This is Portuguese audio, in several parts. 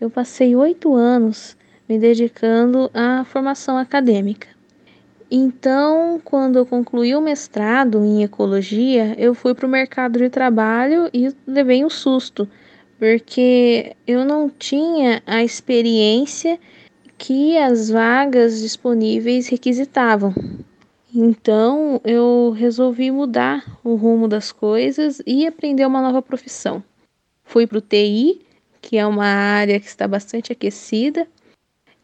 eu passei oito anos me dedicando à formação acadêmica. Então, quando eu concluí o mestrado em ecologia, eu fui para o mercado de trabalho e levei um susto, porque eu não tinha a experiência que as vagas disponíveis requisitavam. Então, eu resolvi mudar o rumo das coisas e aprender uma nova profissão. Fui para o TI, que é uma área que está bastante aquecida,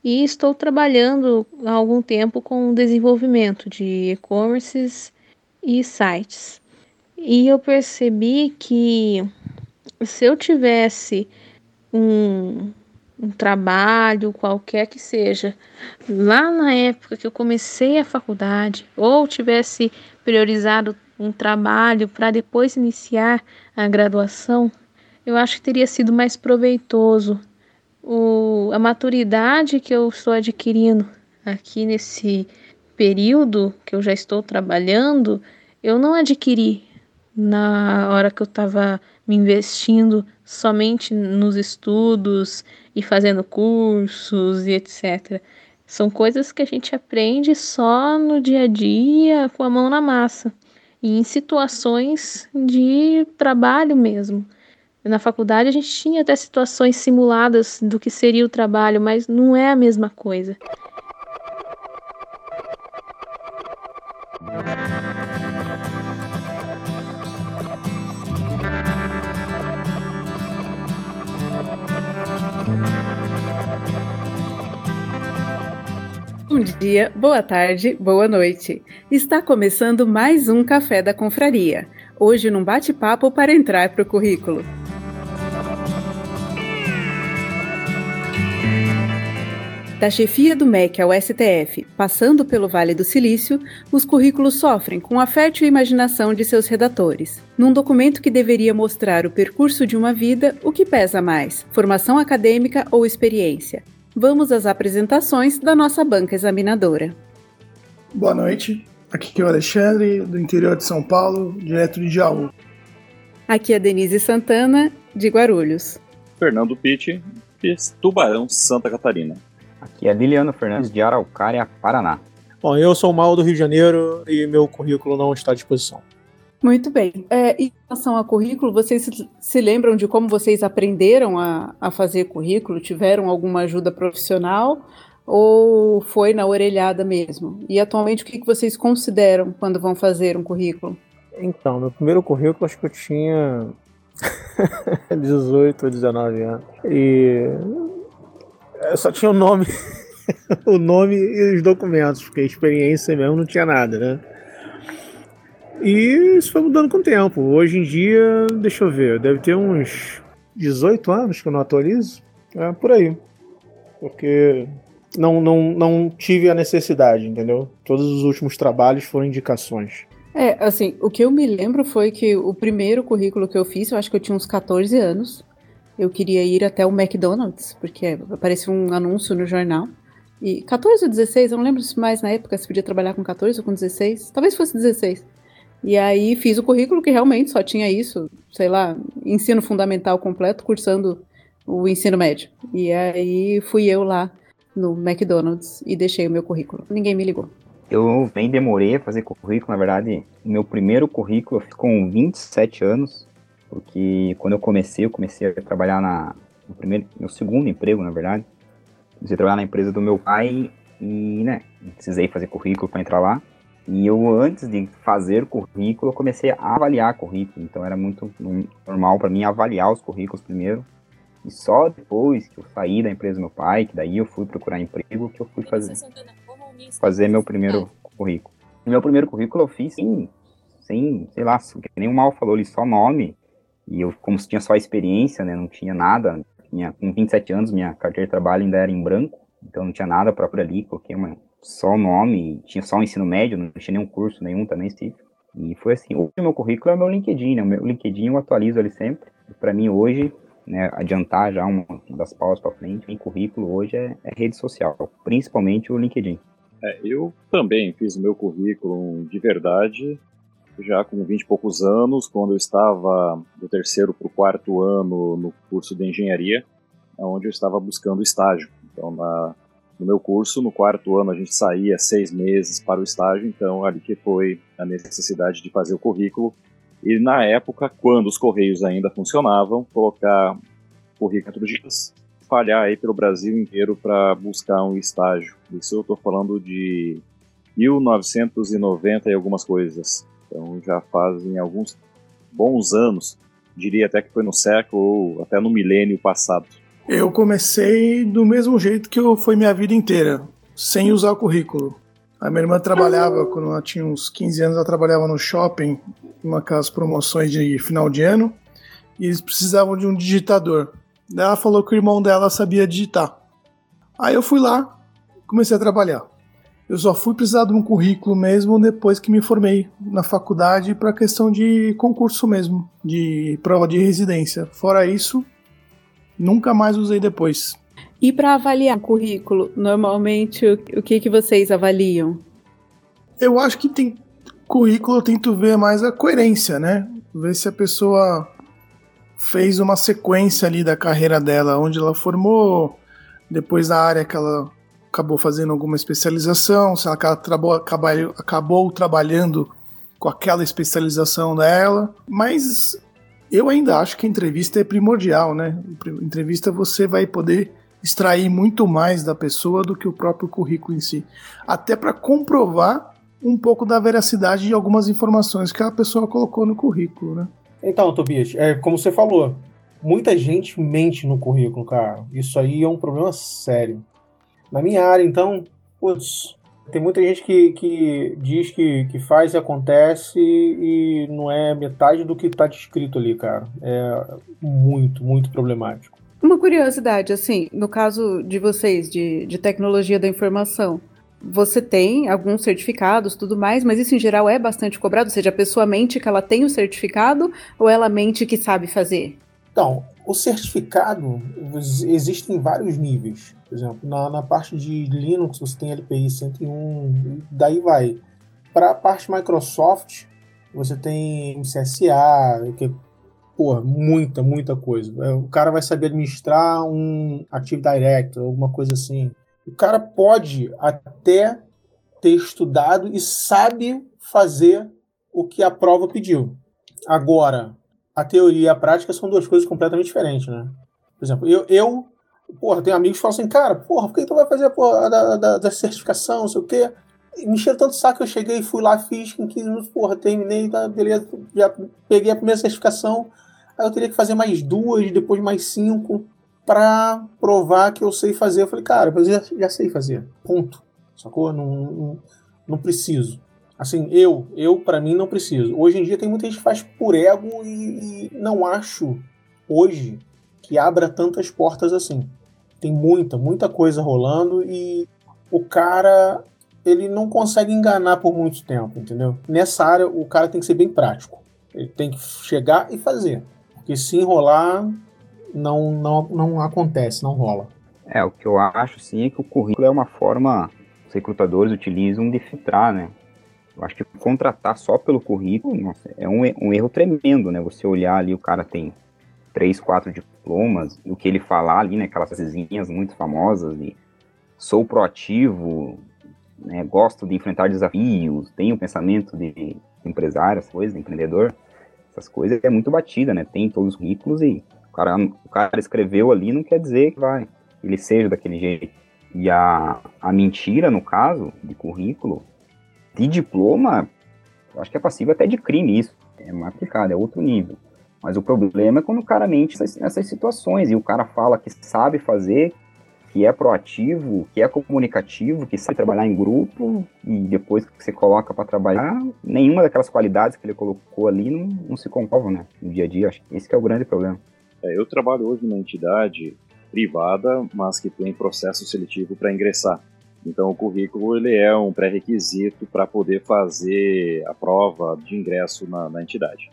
e estou trabalhando há algum tempo com o desenvolvimento de e-commerces e sites. E eu percebi que se eu tivesse um, um trabalho, qualquer que seja, lá na época que eu comecei a faculdade, ou tivesse priorizado um trabalho para depois iniciar a graduação, eu acho que teria sido mais proveitoso. O, a maturidade que eu estou adquirindo aqui nesse período que eu já estou trabalhando, eu não adquiri na hora que eu estava me investindo somente nos estudos e fazendo cursos e etc. São coisas que a gente aprende só no dia a dia, com a mão na massa, e em situações de trabalho mesmo. Na faculdade a gente tinha até situações simuladas do que seria o trabalho, mas não é a mesma coisa. Bom dia, boa tarde, boa noite. Está começando mais um Café da Confraria. Hoje num bate-papo para entrar para o currículo. Da chefia do MEC ao STF, passando pelo Vale do Silício, os currículos sofrem com a fértil imaginação de seus redatores. Num documento que deveria mostrar o percurso de uma vida, o que pesa mais, formação acadêmica ou experiência? Vamos às apresentações da nossa banca examinadora. Boa noite, aqui é o Alexandre, do interior de São Paulo, direto de Jaú. Aqui é a Denise Santana, de Guarulhos. Fernando Pitti, de Tubarão, Santa Catarina. Aqui é Liliano Fernandes, de Araucária, Paraná. Bom, eu sou o Mal do Rio de Janeiro e meu currículo não está à disposição. Muito bem. É, em relação ao currículo, vocês se lembram de como vocês aprenderam a, a fazer currículo? Tiveram alguma ajuda profissional ou foi na orelhada mesmo? E atualmente o que, que vocês consideram quando vão fazer um currículo? Então, meu primeiro currículo acho que eu tinha 18 ou 19 anos. E eu só tinha o nome, o nome e os documentos, porque a experiência mesmo não tinha nada, né? E isso foi mudando com o tempo. Hoje em dia, deixa eu ver, deve ter uns 18 anos que eu não atualizo. É por aí. Porque não, não, não tive a necessidade, entendeu? Todos os últimos trabalhos foram indicações. É, assim, o que eu me lembro foi que o primeiro currículo que eu fiz, eu acho que eu tinha uns 14 anos. Eu queria ir até o McDonald's, porque apareceu um anúncio no jornal. E 14 ou 16, eu não lembro mais na época se podia trabalhar com 14 ou com 16. Talvez fosse 16. E aí fiz o currículo que realmente só tinha isso, sei lá, ensino fundamental completo, cursando o ensino médio. E aí fui eu lá no McDonald's e deixei o meu currículo. Ninguém me ligou. Eu bem demorei a fazer currículo, na verdade, meu primeiro currículo eu com 27 anos, porque quando eu comecei, eu comecei a trabalhar na no primeiro, meu segundo emprego, na verdade. Comecei a trabalhar na empresa do meu pai e, né, precisei fazer currículo para entrar lá. E eu, antes de fazer currículo, eu comecei a avaliar currículo. Então era muito normal para mim avaliar os currículos primeiro. E só depois que eu saí da empresa do meu pai, que daí eu fui procurar emprego, que eu fui fazer, fazer meu primeiro currículo. E meu primeiro currículo eu fiz sem, sem sei lá, que nem o Mal falou ali, só nome. E eu, como tinha só experiência, né, não tinha nada. Tinha, com 27 anos, minha carteira de trabalho ainda era em branco. Então não tinha nada próprio ali, coloquei uma, só o nome, tinha só o ensino médio, não tinha nenhum curso nenhum também, Steve. E foi assim, hoje o meu currículo é o meu LinkedIn, né? O meu LinkedIn eu atualizo ali sempre. Para mim hoje, né, adiantar já uma das pausas para frente, meu currículo hoje é, é, rede social, principalmente o LinkedIn. É, eu também fiz o meu currículo de verdade já com 20 e poucos anos, quando eu estava do terceiro para o quarto ano no curso de engenharia onde eu estava buscando estágio. Então, na, no meu curso, no quarto ano, a gente saía seis meses para o estágio, então ali que foi a necessidade de fazer o currículo. E na época, quando os correios ainda funcionavam, colocar currículo de espalhar aí pelo Brasil inteiro para buscar um estágio. Isso eu estou falando de 1990 e algumas coisas. Então já fazem alguns bons anos, diria até que foi no século ou até no milênio passado. Eu comecei do mesmo jeito que eu, foi minha vida inteira, sem usar o currículo. A minha irmã trabalhava, quando ela tinha uns 15 anos, ela trabalhava no shopping, uma aquelas promoções de final de ano, e eles precisavam de um digitador. Daí ela falou que o irmão dela sabia digitar. Aí eu fui lá, comecei a trabalhar. Eu só fui precisar de um currículo mesmo depois que me formei na faculdade para questão de concurso mesmo, de prova de residência. Fora isso, nunca mais usei depois. E para avaliar o currículo, normalmente o que, que vocês avaliam? Eu acho que tem currículo, eu tento ver mais a coerência, né? Ver se a pessoa fez uma sequência ali da carreira dela, onde ela formou, depois da área que ela acabou fazendo alguma especialização, se ela acabou, acabou, acabou trabalhando com aquela especialização dela, mas eu ainda acho que a entrevista é primordial, né? Entrevista você vai poder extrair muito mais da pessoa do que o próprio currículo em si, até para comprovar um pouco da veracidade de algumas informações que a pessoa colocou no currículo, né? Então, Tobias, é como você falou, muita gente mente no currículo, cara. Isso aí é um problema sério. Na minha área, então, putz, tem muita gente que, que diz que, que faz e acontece e não é metade do que está descrito ali, cara. É muito, muito problemático. Uma curiosidade, assim, no caso de vocês, de, de tecnologia da informação, você tem alguns certificados, tudo mais, mas isso em geral é bastante cobrado? Ou seja, a pessoa mente que ela tem o certificado ou ela mente que sabe fazer? Então, o certificado existe em vários níveis. Por exemplo, na, na parte de Linux você tem LPI 101, daí vai. Para a parte Microsoft, você tem CSA, que porra, muita, muita coisa. É, o cara vai saber administrar um Active Directory, alguma coisa assim. O cara pode até ter estudado e sabe fazer o que a prova pediu. Agora, a teoria e a prática são duas coisas completamente diferentes, né? Por exemplo, eu, eu Porra, tem amigos que falam assim, cara, porra, por que tu vai fazer a porra da, da, da certificação, não sei o quê? E me encheu tanto saco que eu cheguei, fui lá, fiz em 15 minutos, porra, terminei, tá, beleza, já peguei a primeira certificação, aí eu teria que fazer mais duas, depois mais cinco, para provar que eu sei fazer. Eu falei, cara, eu já, já sei fazer, ponto, sacou? Não, não, não preciso. Assim, eu, eu para mim não preciso. Hoje em dia tem muita gente que faz por ego e, e não acho hoje que abra tantas portas assim. Tem muita, muita coisa rolando e o cara ele não consegue enganar por muito tempo, entendeu? Nessa área o cara tem que ser bem prático. Ele tem que chegar e fazer. Porque se enrolar, não, não, não acontece, não rola. É, o que eu acho sim é que o currículo é uma forma os recrutadores utilizam de filtrar, né? Eu acho que contratar só pelo currículo, nossa, é um, um erro tremendo, né? Você olhar ali, o cara tem três, quatro diplomas, o que ele falar ali, né, aquelas frasezinhas muito famosas de sou proativo, né, gosto de enfrentar desafios, tenho pensamento de empresário, essas coisas, de empreendedor, essas coisas é muito batida, né, tem todos os currículos e o cara, o cara escreveu ali não quer dizer que vai, ele seja daquele jeito. E a, a mentira, no caso, de currículo, de diploma, acho que é passível até de crime isso, é mais aplicado, é outro nível. Mas o problema é quando o cara mente nessas situações e o cara fala que sabe fazer, que é proativo, que é comunicativo, que sabe trabalhar em grupo e depois que você coloca para trabalhar, nenhuma daquelas qualidades que ele colocou ali não, não se comprova, né? No dia a dia, acho que esse que é o grande problema. É, eu trabalho hoje numa entidade privada, mas que tem processo seletivo para ingressar. Então o currículo ele é um pré-requisito para poder fazer a prova de ingresso na, na entidade.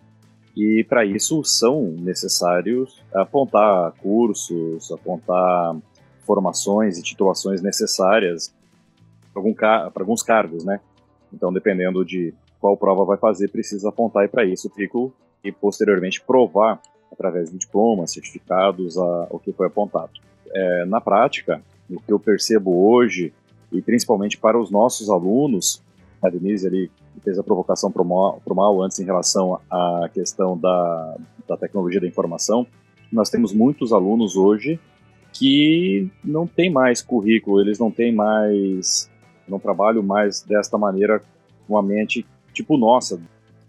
E para isso são necessários apontar cursos, apontar formações e titulações necessárias para alguns cargos, né? Então, dependendo de qual prova vai fazer, precisa apontar para isso o currículo e posteriormente provar através de diplomas, certificados, a, o que foi apontado. É, na prática, o que eu percebo hoje, e principalmente para os nossos alunos, a Denise ali fez a provocação para o mal antes em relação à questão da, da tecnologia da informação, nós temos muitos alunos hoje que não tem mais currículo, eles não têm mais, não trabalham mais desta maneira com a mente tipo nossa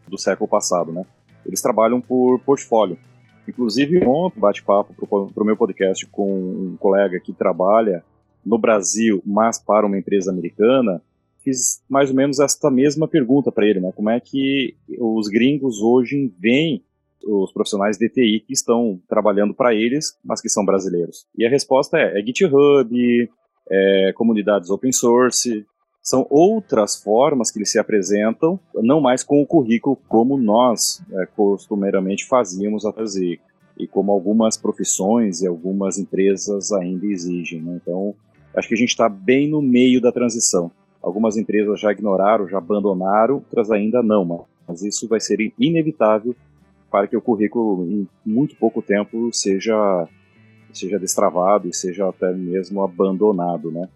do século passado, né? Eles trabalham por portfólio. Inclusive, ontem, bate-papo para o meu podcast com um colega que trabalha no Brasil, mas para uma empresa americana, fiz mais ou menos esta mesma pergunta para ele, né? Como é que os gringos hoje veem os profissionais de TI que estão trabalhando para eles, mas que são brasileiros? E a resposta é, é GitHub, é comunidades open source, são outras formas que eles se apresentam, não mais com o currículo como nós é, costumeiramente fazíamos a fazer e como algumas profissões e algumas empresas ainda exigem. Né? Então, acho que a gente está bem no meio da transição. Algumas empresas já ignoraram, já abandonaram, outras ainda não, mas isso vai ser inevitável para que o currículo, em muito pouco tempo, seja, seja destravado e seja até mesmo abandonado, né?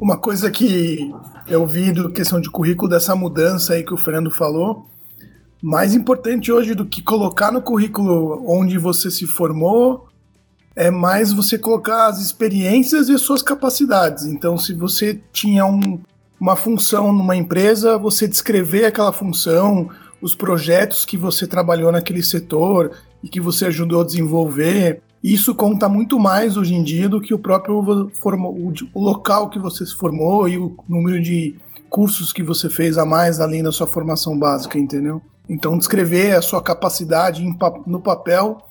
Uma coisa que eu vi do questão de currículo dessa mudança aí que o Fernando falou, mais importante hoje do que colocar no currículo onde você se formou, é mais você colocar as experiências e as suas capacidades. Então, se você tinha um, uma função numa empresa, você descrever aquela função, os projetos que você trabalhou naquele setor e que você ajudou a desenvolver, isso conta muito mais hoje em dia do que o próprio formo, o local que você se formou e o número de cursos que você fez a mais além da sua formação básica, entendeu? Então, descrever a sua capacidade no papel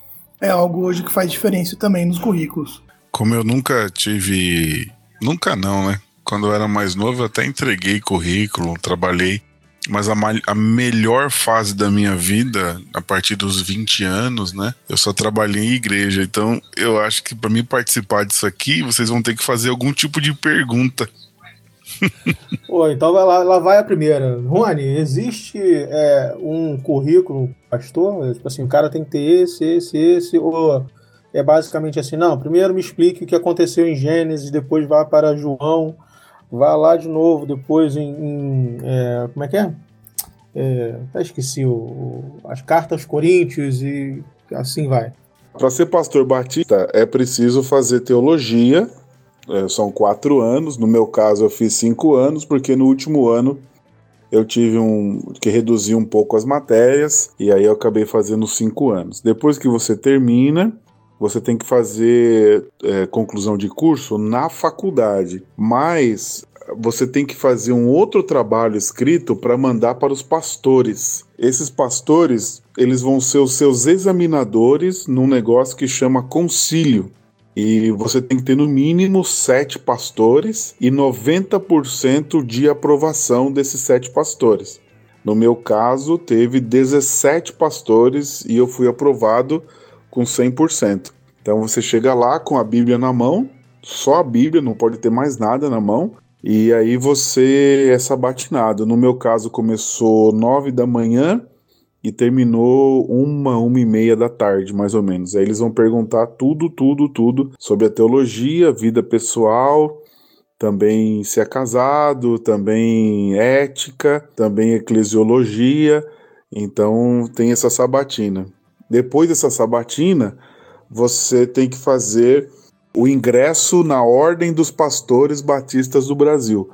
é algo hoje que faz diferença também nos currículos. Como eu nunca tive. Nunca não, né? Quando eu era mais novo, eu até entreguei currículo, trabalhei mas a, a, melhor fase da minha vida, a partir dos 20 anos, né? Eu só trabalhei em igreja. Então, eu acho que para mim participar disso aqui, vocês vão ter que fazer algum tipo de pergunta. Pô, então vai lá, lá vai a primeira. Rony, existe é, um currículo pastor? Tipo assim, o cara tem que ter esse, esse, esse, ou é basicamente assim, não, primeiro me explique o que aconteceu em Gênesis, depois vá para João, Vá lá de novo depois em. em é, como é que é? é até esqueci o, o, as cartas Coríntios e assim vai. Para ser pastor batista é preciso fazer teologia, é, são quatro anos. No meu caso, eu fiz cinco anos, porque no último ano eu tive um que reduzir um pouco as matérias e aí eu acabei fazendo cinco anos. Depois que você termina, você tem que fazer é, conclusão de curso na faculdade, mas você tem que fazer um outro trabalho escrito para mandar para os pastores. Esses pastores, eles vão ser os seus examinadores num negócio que chama concílio. E você tem que ter no mínimo sete pastores e 90% de aprovação desses sete pastores. No meu caso, teve 17 pastores e eu fui aprovado com 100%. Então você chega lá com a Bíblia na mão, só a Bíblia, não pode ter mais nada na mão, e aí você é sabatinado. No meu caso, começou 9 da manhã e terminou uma, uma e meia da tarde, mais ou menos. Aí eles vão perguntar tudo, tudo, tudo sobre a teologia, vida pessoal, também se é casado, também ética, também eclesiologia. Então tem essa sabatina. Depois dessa sabatina, você tem que fazer o ingresso na Ordem dos Pastores Batistas do Brasil.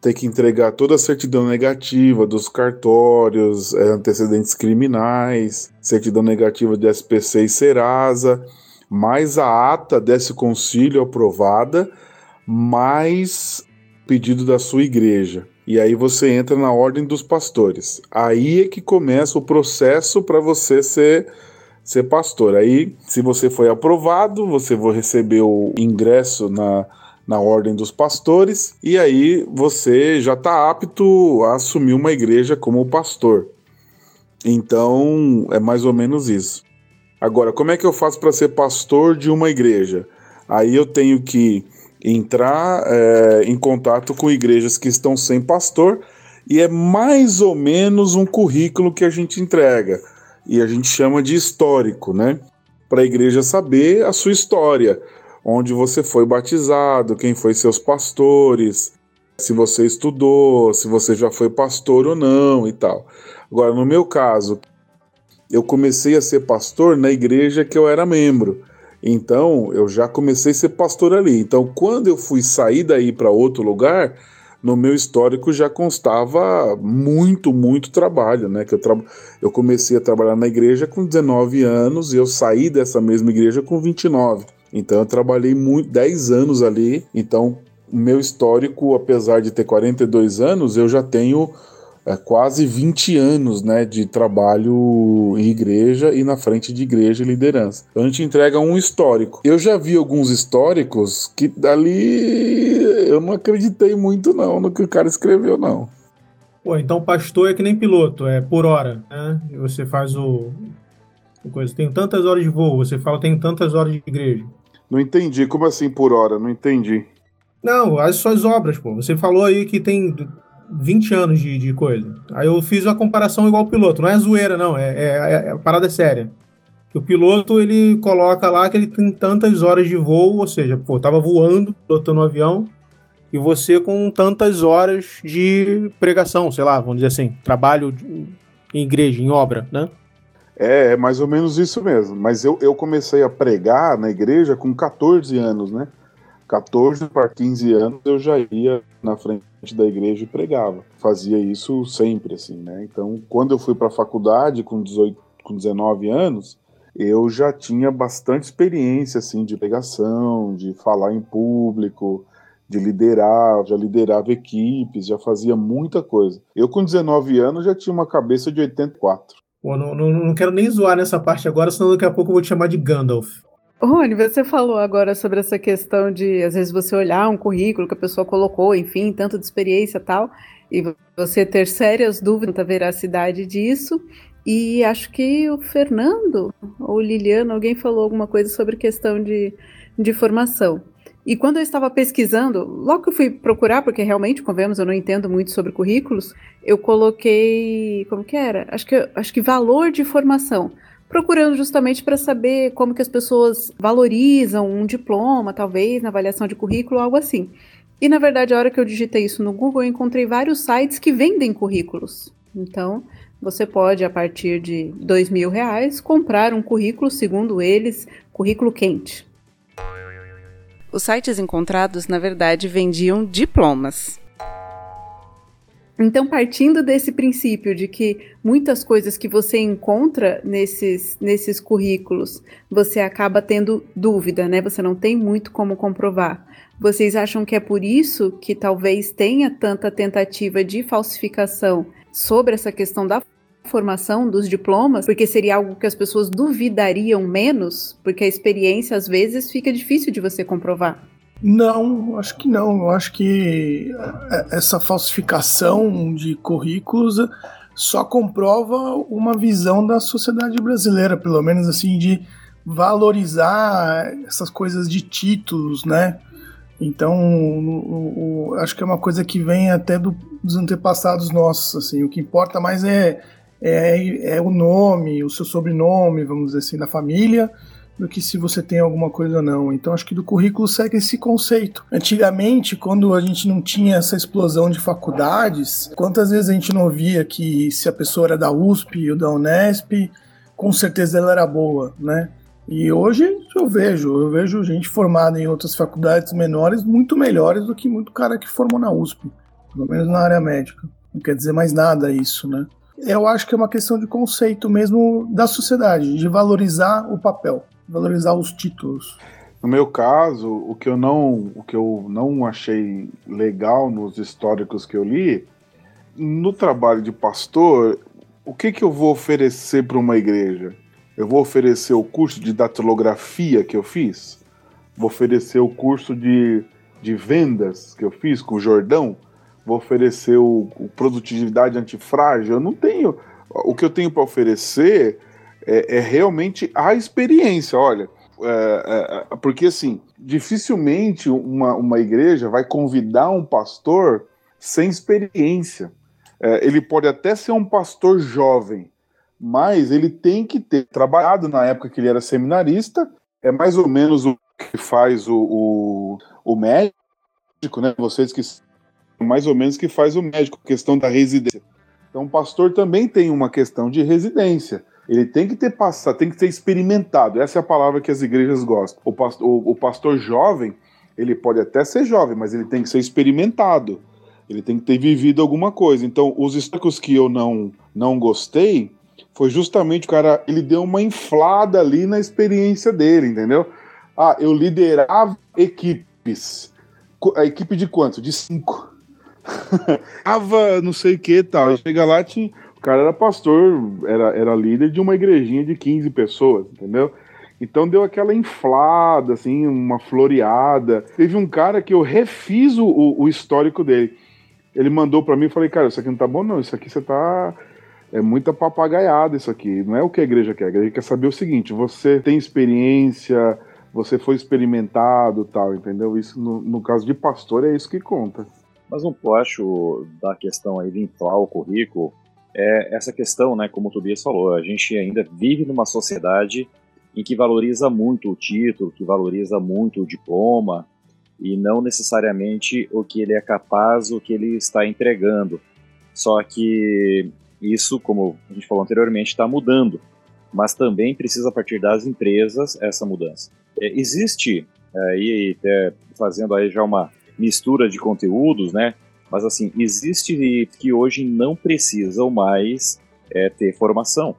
Tem que entregar toda a certidão negativa dos cartórios, é, antecedentes criminais, certidão negativa de SPC e Serasa, mais a ata desse concílio aprovada, mais pedido da sua igreja. E aí você entra na ordem dos pastores. Aí é que começa o processo para você ser ser pastor. Aí, se você foi aprovado, você vai receber o ingresso na, na ordem dos pastores, e aí você já está apto a assumir uma igreja como pastor. Então, é mais ou menos isso. Agora, como é que eu faço para ser pastor de uma igreja? Aí eu tenho que entrar é, em contato com igrejas que estão sem pastor, e é mais ou menos um currículo que a gente entrega e a gente chama de histórico, né? Para a igreja saber a sua história. onde você foi batizado, quem foi seus pastores, se você estudou, se você já foi pastor ou não e tal. Agora, no meu caso, eu comecei a ser pastor na igreja que eu era membro. Então, eu já comecei a ser pastor ali. Então, quando eu fui sair daí para outro lugar, no meu histórico já constava muito, muito trabalho, né? Que eu, tra... eu comecei a trabalhar na igreja com 19 anos e eu saí dessa mesma igreja com 29. Então eu trabalhei muito 10 anos ali. Então, o meu histórico, apesar de ter 42 anos, eu já tenho é, quase 20 anos né, de trabalho em igreja e na frente de igreja e liderança. Então a gente entrega um histórico. Eu já vi alguns históricos que dali eu não acreditei muito não no que o cara escreveu, não. Pô, então pastor é que nem piloto, é por hora, né? Você faz o. Coisa, tem tantas horas de voo, você fala tem tantas horas de igreja. Não entendi, como assim por hora? Não entendi. Não, as suas obras, pô. Você falou aí que tem 20 anos de, de coisa. Aí eu fiz uma comparação igual o piloto. Não é zoeira, não. É, é, é a parada é séria. O piloto, ele coloca lá que ele tem tantas horas de voo, ou seja, pô, tava voando, pilotando um avião, e você com tantas horas de pregação, sei lá, vamos dizer assim, trabalho em igreja, em obra, né? É, é mais ou menos isso mesmo. Mas eu, eu comecei a pregar na igreja com 14 anos, né? 14 para 15 anos eu já ia na frente da igreja e pregava. Fazia isso sempre, assim, né? Então, quando eu fui para a faculdade com 18, com 19 anos, eu já tinha bastante experiência, assim, de pregação, de falar em público, de liderar, já liderava equipes, já fazia muita coisa. Eu, com 19 anos, já tinha uma cabeça de 84. Pô, não, não, não quero nem zoar nessa parte agora, senão daqui a pouco eu vou te chamar de Gandalf. Rony, você falou agora sobre essa questão de, às vezes, você olhar um currículo que a pessoa colocou, enfim, tanto de experiência e tal, e você ter sérias dúvidas da veracidade disso. E acho que o Fernando ou Liliana, alguém falou alguma coisa sobre questão de, de formação. E quando eu estava pesquisando, logo que eu fui procurar, porque realmente, convenhamos, eu não entendo muito sobre currículos, eu coloquei, como que era? Acho que, acho que valor de formação procurando justamente para saber como que as pessoas valorizam um diploma, talvez, na avaliação de currículo, algo assim. E na verdade, a hora que eu digitei isso no Google, eu encontrei vários sites que vendem currículos. Então, você pode, a partir de dois mil reais, comprar um currículo, segundo eles, currículo quente. Os sites encontrados, na verdade, vendiam diplomas. Então, partindo desse princípio de que muitas coisas que você encontra nesses, nesses currículos, você acaba tendo dúvida, né? Você não tem muito como comprovar. Vocês acham que é por isso que talvez tenha tanta tentativa de falsificação sobre essa questão da formação dos diplomas, porque seria algo que as pessoas duvidariam menos, porque a experiência às vezes fica difícil de você comprovar. Não, acho que não. Eu acho que é, essa falsificação de currículos só comprova uma visão da sociedade brasileira, pelo menos assim, de valorizar essas coisas de títulos, né? Então, o, o, acho que é uma coisa que vem até do, dos antepassados nossos, assim. O que importa mais é, é, é o nome, o seu sobrenome, vamos dizer assim, da família, do que se você tem alguma coisa ou não. Então acho que do currículo segue esse conceito. Antigamente, quando a gente não tinha essa explosão de faculdades, quantas vezes a gente não via que se a pessoa era da USP ou da Unesp, com certeza ela era boa, né? E hoje eu vejo, eu vejo gente formada em outras faculdades menores muito melhores do que muito cara que formou na USP, pelo menos na área médica. Não quer dizer mais nada isso, né? Eu acho que é uma questão de conceito mesmo da sociedade, de valorizar o papel valorizar os títulos. No meu caso, o que eu não, o que eu não achei legal nos históricos que eu li, no trabalho de pastor, o que que eu vou oferecer para uma igreja? Eu vou oferecer o curso de datilografia que eu fiz? Vou oferecer o curso de, de vendas que eu fiz com o Jordão? Vou oferecer o, o produtividade antifrágil? Eu não tenho. O que eu tenho para oferecer é, é realmente a experiência. Olha, é, é, porque assim, dificilmente uma, uma igreja vai convidar um pastor sem experiência. É, ele pode até ser um pastor jovem, mas ele tem que ter trabalhado na época que ele era seminarista. É mais ou menos o que faz o, o, o médico, né? Vocês que mais ou menos que faz o médico, questão da residência. Então, o pastor também tem uma questão de residência. Ele tem que ter passado, tem que ser experimentado. Essa é a palavra que as igrejas gostam. O pastor, o, o pastor jovem, ele pode até ser jovem, mas ele tem que ser experimentado. Ele tem que ter vivido alguma coisa. Então, os históricos que eu não, não gostei foi justamente o cara, ele deu uma inflada ali na experiência dele, entendeu? Ah, eu liderava equipes. A equipe de quanto? De cinco. Tava não sei o que tal. Chega lá, tinha, o cara era pastor, era, era líder de uma igrejinha de 15 pessoas, entendeu? Então deu aquela inflada, assim, uma floreada. Teve um cara que eu refiz o, o histórico dele. Ele mandou para mim e falei, cara, isso aqui não tá bom, não. Isso aqui você tá. É muita papagaiada isso aqui. Não é o que a igreja quer. A igreja quer saber o seguinte: você tem experiência, você foi experimentado tal, entendeu? Isso, no, no caso de pastor, é isso que conta. Mas um acho da questão aí de inflar o currículo é essa questão, né, como o Tobias falou, a gente ainda vive numa sociedade em que valoriza muito o título, que valoriza muito o diploma e não necessariamente o que ele é capaz, o que ele está entregando. Só que isso, como a gente falou anteriormente, está mudando, mas também precisa partir das empresas essa mudança. É, existe aí, é, fazendo aí já uma mistura de conteúdos, né? Mas assim, existe que hoje não precisam mais é, ter formação.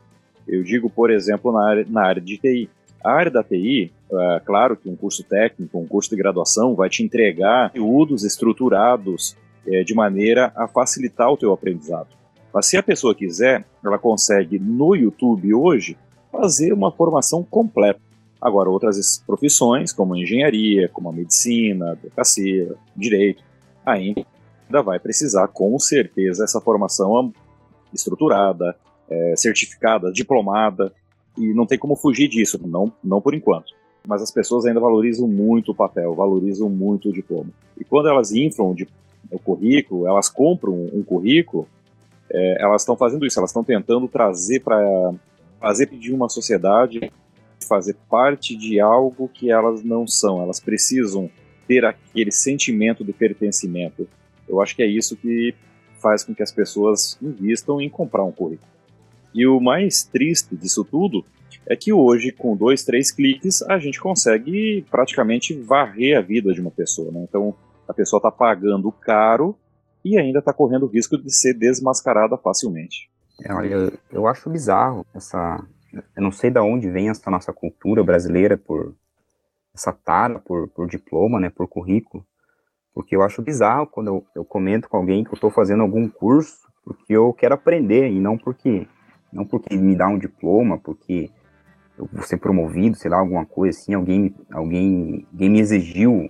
Eu digo, por exemplo, na área, na área de TI. A área da TI, é, claro que um curso técnico, um curso de graduação vai te entregar conteúdos estruturados é, de maneira a facilitar o teu aprendizado. Mas se a pessoa quiser, ela consegue no YouTube hoje fazer uma formação completa. Agora, outras profissões, como engenharia, como a medicina, advocacia, direito, ainda vai precisar, com certeza, essa formação estruturada, é, certificada, diplomada, e não tem como fugir disso, não, não por enquanto. Mas as pessoas ainda valorizam muito o papel, valorizam muito o diploma. E quando elas inflam o currículo, elas compram um currículo, é, elas estão fazendo isso, elas estão tentando trazer para fazer de uma sociedade fazer parte de algo que elas não são. Elas precisam ter aquele sentimento de pertencimento. Eu acho que é isso que faz com que as pessoas invistam em comprar um currículo. E o mais triste disso tudo é que hoje, com dois, três cliques, a gente consegue praticamente varrer a vida de uma pessoa. Né? Então, a pessoa está pagando caro e ainda está correndo o risco de ser desmascarada facilmente. É, olha, eu acho bizarro essa, eu não sei de onde vem essa nossa cultura brasileira por essa tara por, por diploma, né, por currículo, porque eu acho bizarro quando eu, eu comento com alguém que eu estou fazendo algum curso porque eu quero aprender e não porque não porque me dá um diploma, porque eu vou ser promovido, sei lá, alguma coisa assim, alguém alguém, alguém me exigiu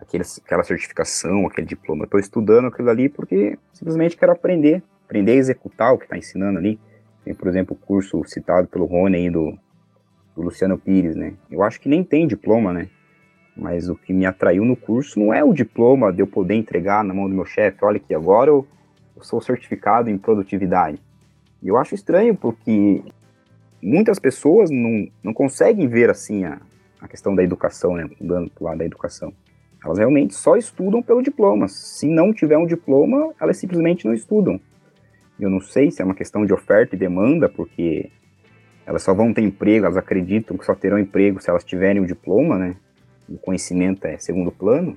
aquele, aquela certificação, aquele diploma. Eu estou estudando aquilo ali porque simplesmente quero aprender, aprender a executar o que está ensinando ali. Tem, por exemplo, o curso citado pelo Rony aí do, do Luciano Pires, né? Eu acho que nem tem diploma, né? Mas o que me atraiu no curso não é o diploma de eu poder entregar na mão do meu chefe, olha aqui, agora eu, eu sou certificado em produtividade. E eu acho estranho porque muitas pessoas não, não conseguem ver assim a, a questão da educação, né? Mudando para o lado da educação. Elas realmente só estudam pelo diploma. Se não tiver um diploma, elas simplesmente não estudam. Eu não sei se é uma questão de oferta e demanda, porque elas só vão ter emprego, elas acreditam que só terão emprego se elas tiverem o diploma, né? O conhecimento é segundo plano,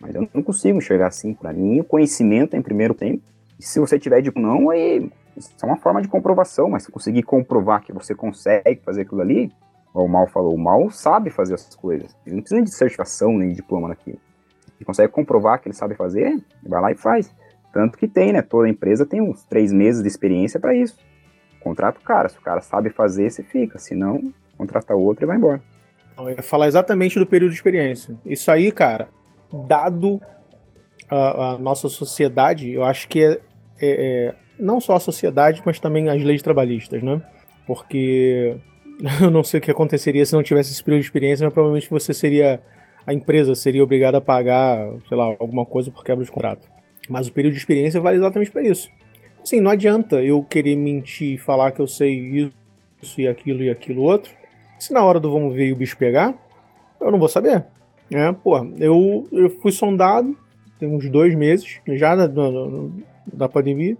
mas eu não consigo enxergar assim. Para mim, o conhecimento é em primeiro tempo. E se você tiver de não, aí isso é uma forma de comprovação, mas se conseguir comprovar que você consegue fazer aquilo ali, o Mal falou, o Mal sabe fazer essas coisas. Ele não precisa de certificação nem de diploma naquilo. Ele consegue comprovar que ele sabe fazer, vai lá e faz. Tanto que tem, né? Toda empresa tem uns três meses de experiência para isso. Contrata o cara. Se o cara sabe fazer, você fica. Se não, contrata outro e vai embora. Eu ia falar exatamente do período de experiência. Isso aí, cara, dado a, a nossa sociedade, eu acho que é, é, é, não só a sociedade, mas também as leis trabalhistas, né? Porque eu não sei o que aconteceria se não tivesse esse período de experiência, mas provavelmente você seria. A empresa seria obrigada a pagar, sei lá, alguma coisa por quebra de contrato. Mas o período de experiência vale exatamente para isso. Assim, não adianta eu querer mentir e falar que eu sei isso e aquilo e aquilo outro. Se na hora do vamos ver e o bicho pegar, eu não vou saber. É, pô, eu, eu fui sondado tem uns dois meses já da, da, da pandemia.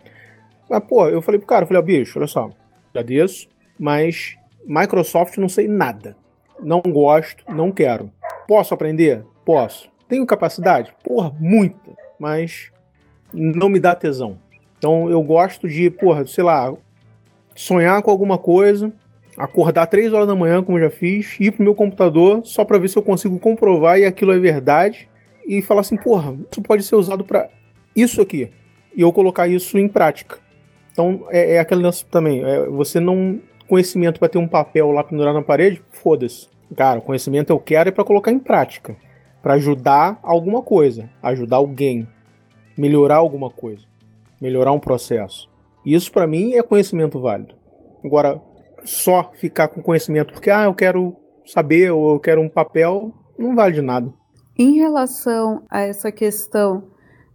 Mas, pô, eu falei pro cara, eu falei, ó, bicho, olha só, agradeço, mas Microsoft não sei nada. Não gosto, não quero. Posso aprender? Posso. Tenho capacidade? Porra, muita. Mas não me dá tesão. Então eu gosto de, porra, sei lá, sonhar com alguma coisa, acordar três horas da manhã, como já fiz, ir pro meu computador só para ver se eu consigo comprovar e aquilo é verdade e falar assim, porra, isso pode ser usado para isso aqui e eu colocar isso em prática. Então é, é aquele lance também, é, você não conhecimento para ter um papel lá pendurado na parede, foda-se. Cara, conhecimento eu quero é para colocar em prática, para ajudar alguma coisa, ajudar alguém, melhorar alguma coisa, melhorar um processo. Isso para mim é conhecimento válido. Agora, só ficar com conhecimento porque ah, eu quero saber ou eu quero um papel, não vale de nada. Em relação a essa questão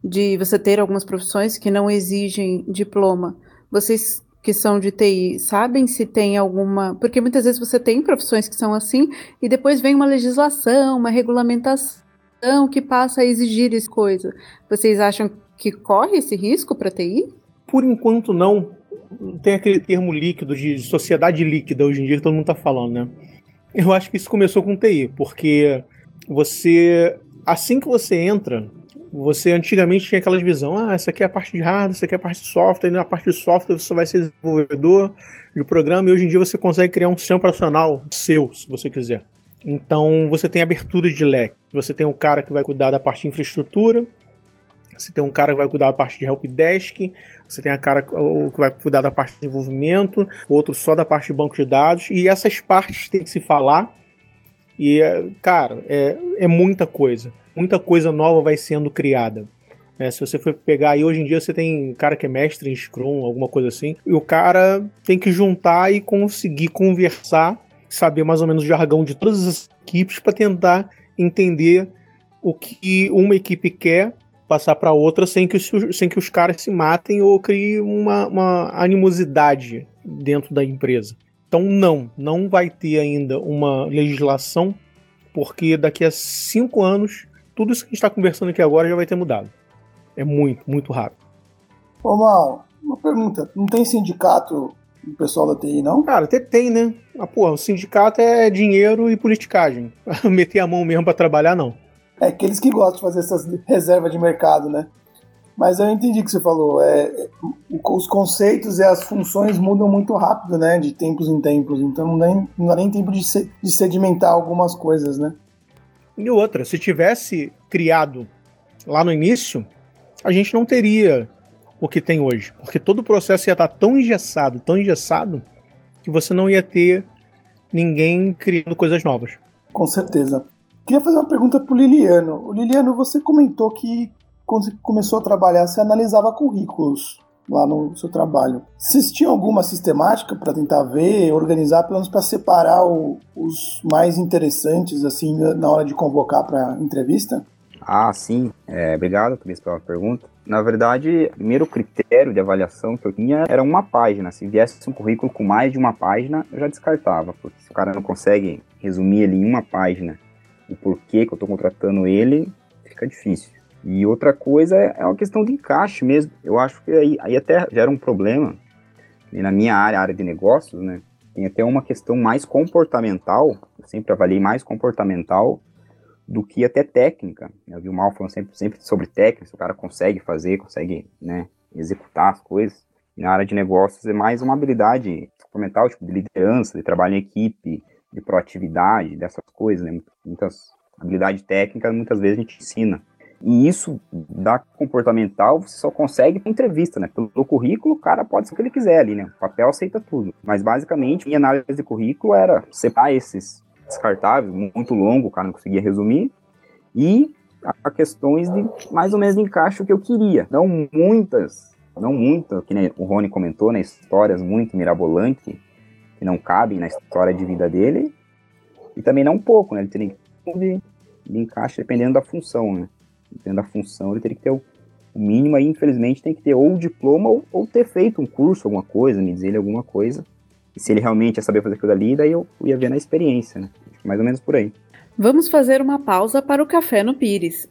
de você ter algumas profissões que não exigem diploma, vocês que são de TI sabem se tem alguma. Porque muitas vezes você tem profissões que são assim e depois vem uma legislação, uma regulamentação que passa a exigir essa coisa. Vocês acham que corre esse risco para TI? Por enquanto, não. Tem aquele termo líquido de sociedade líquida hoje em dia que todo mundo está falando, né? Eu acho que isso começou com TI, porque você. Assim que você entra, você antigamente tinha aquelas visão, ah, essa aqui é a parte de hardware, essa aqui é a parte de software, e na parte de software você vai ser desenvolvedor de programa, e hoje em dia você consegue criar um sistema operacional seu, se você quiser. Então você tem abertura de leque. Você tem um cara que vai cuidar da parte de infraestrutura, você tem um cara que vai cuidar da parte de helpdesk, você tem a cara que vai cuidar da parte de desenvolvimento, outro só da parte de banco de dados, e essas partes têm que se falar. E, cara, é, é muita coisa muita coisa nova vai sendo criada. É, se você for pegar aí, hoje em dia você tem cara que é mestre em Scrum, alguma coisa assim, e o cara tem que juntar e conseguir conversar, saber mais ou menos o jargão de todas as equipes para tentar entender o que uma equipe quer passar para outra sem que, os, sem que os caras se matem ou criem uma, uma animosidade dentro da empresa. Então, não, não vai ter ainda uma legislação, porque daqui a cinco anos tudo isso que a gente está conversando aqui agora já vai ter mudado. É muito, muito rápido. Ô, Mal, uma pergunta. Não tem sindicato do pessoal da TI, não? Cara, até tem, né? Ah, porra, o sindicato é dinheiro e politicagem. Meter a mão mesmo para trabalhar, não. É aqueles que gostam de fazer essas reservas de mercado, né? Mas eu entendi o que você falou. É, é os conceitos e as funções mudam muito rápido, né? De tempos em tempos. Então não dá, não dá nem tempo de, de sedimentar algumas coisas, né? E outra, se tivesse criado lá no início, a gente não teria o que tem hoje. Porque todo o processo ia estar tão engessado, tão engessado, que você não ia ter ninguém criando coisas novas. Com certeza. Queria fazer uma pergunta para o Liliano. O Liliano, você comentou que quando você começou a trabalhar, você analisava currículos lá no seu trabalho. Vocês tinham alguma sistemática para tentar ver, organizar, pelo menos para separar o, os mais interessantes assim na hora de convocar para entrevista? Ah, sim. É, obrigado, Cris, pela pergunta. Na verdade, o primeiro critério de avaliação que eu tinha era uma página. Se viesse um currículo com mais de uma página, eu já descartava, porque se o cara não consegue resumir ele em uma página o porquê que eu estou contratando ele, fica difícil. E outra coisa é, é uma questão de encaixe mesmo. Eu acho que aí, aí até gera um problema. E na minha área, área de negócios, né? Tem até uma questão mais comportamental. Eu sempre avaliei mais comportamental do que até técnica. Eu vi o Mal falando sempre, sempre sobre técnica, se o cara consegue fazer, consegue né, executar as coisas. E na área de negócios é mais uma habilidade comportamental, tipo de liderança, de trabalho em equipe, de proatividade, dessas coisas, né? Muitas habilidade técnica, muitas vezes a gente ensina. E isso da comportamental você só consegue na entrevista, né? Pelo currículo, o cara pode ser o que ele quiser ali, né? O papel aceita tudo. Mas basicamente, minha análise de currículo era separar esses descartáveis, muito longo, o cara não conseguia resumir, e a questões de mais ou menos de encaixe o que eu queria. Não muitas, não muitas, que o Rony comentou, né? Histórias muito mirabolantes, que não cabem na história de vida dele, e também não pouco, né? Ele teria que de encaixe dependendo da função, né? dependendo da função, ele teria que ter o, mínimo aí, infelizmente, tem que ter ou diploma ou, ou, ter feito um curso, alguma coisa, me dizer ele alguma coisa. E se ele realmente ia saber fazer aquilo ali, daí eu ia ver na experiência, né? Mais ou menos por aí. Vamos fazer uma pausa para o café no Pires.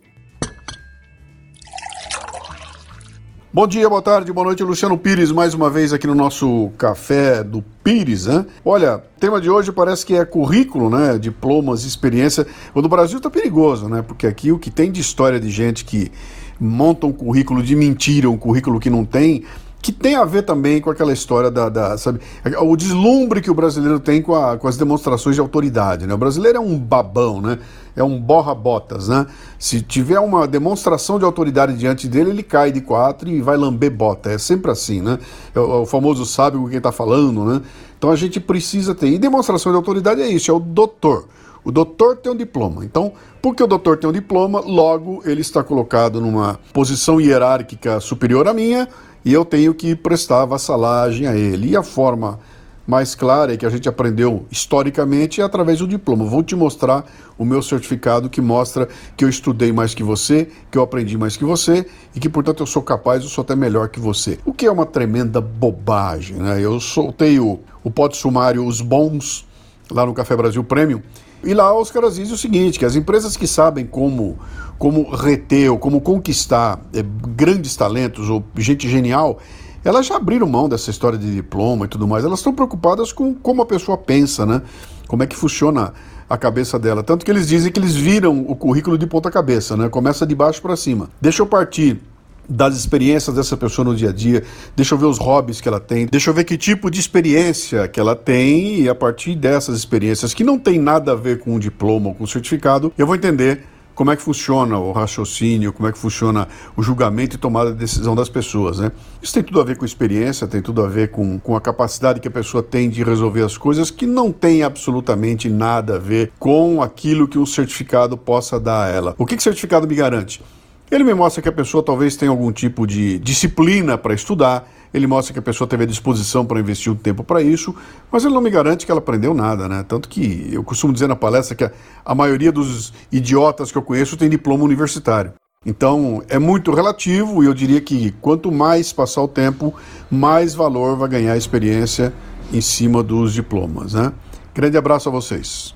Bom dia, boa tarde, boa noite, Luciano Pires, mais uma vez aqui no nosso Café do Pires, né? Olha, tema de hoje parece que é currículo, né? Diplomas, experiência. O do Brasil tá perigoso, né? Porque aqui o que tem de história de gente que monta um currículo de mentira, um currículo que não tem, que tem a ver também com aquela história da, da, sabe, o deslumbre que o brasileiro tem com, a, com as demonstrações de autoridade, né? O brasileiro é um babão, né? É um borra-botas, né? Se tiver uma demonstração de autoridade diante dele, ele cai de quatro e vai lamber bota. É sempre assim, né? É o, é famoso sábio com quem está falando, né? Então a gente precisa ter. E demonstração de autoridade é isso, é o doutor. O doutor tem um diploma. Então, porque o doutor tem um diploma, logo ele está colocado numa posição hierárquica superior à minha e eu tenho que prestar vassalagem a ele. E a forma mais clara e que a gente aprendeu historicamente é através do diploma. Vou te mostrar o meu certificado que mostra que eu estudei mais que você, que eu aprendi mais que você e que, portanto, eu sou capaz, eu sou até melhor que você. O que é uma tremenda bobagem, né? Eu soltei o, o pote sumário Os Bons lá no Café Brasil Premium e lá os caras dizem o seguinte, que as empresas que sabem como, como reter ou como conquistar é, grandes talentos ou gente genial, elas já abriram mão dessa história de diploma e tudo mais. Elas estão preocupadas com como a pessoa pensa, né? Como é que funciona a cabeça dela. Tanto que eles dizem que eles viram o currículo de ponta cabeça, né? Começa de baixo para cima. Deixa eu partir das experiências dessa pessoa no dia a dia, deixa eu ver os hobbies que ela tem, deixa eu ver que tipo de experiência que ela tem e a partir dessas experiências que não tem nada a ver com o diploma ou com o certificado, eu vou entender como é que funciona o raciocínio, como é que funciona o julgamento e tomada de decisão das pessoas, né? Isso tem tudo a ver com experiência, tem tudo a ver com, com a capacidade que a pessoa tem de resolver as coisas que não tem absolutamente nada a ver com aquilo que um certificado possa dar a ela. O que, que certificado me garante? Ele me mostra que a pessoa talvez tenha algum tipo de disciplina para estudar, ele mostra que a pessoa teve a disposição para investir um tempo para isso, mas ele não me garante que ela aprendeu nada, né? Tanto que eu costumo dizer na palestra que a, a maioria dos idiotas que eu conheço tem diploma universitário. Então é muito relativo e eu diria que quanto mais passar o tempo, mais valor vai ganhar a experiência em cima dos diplomas, né? Grande abraço a vocês.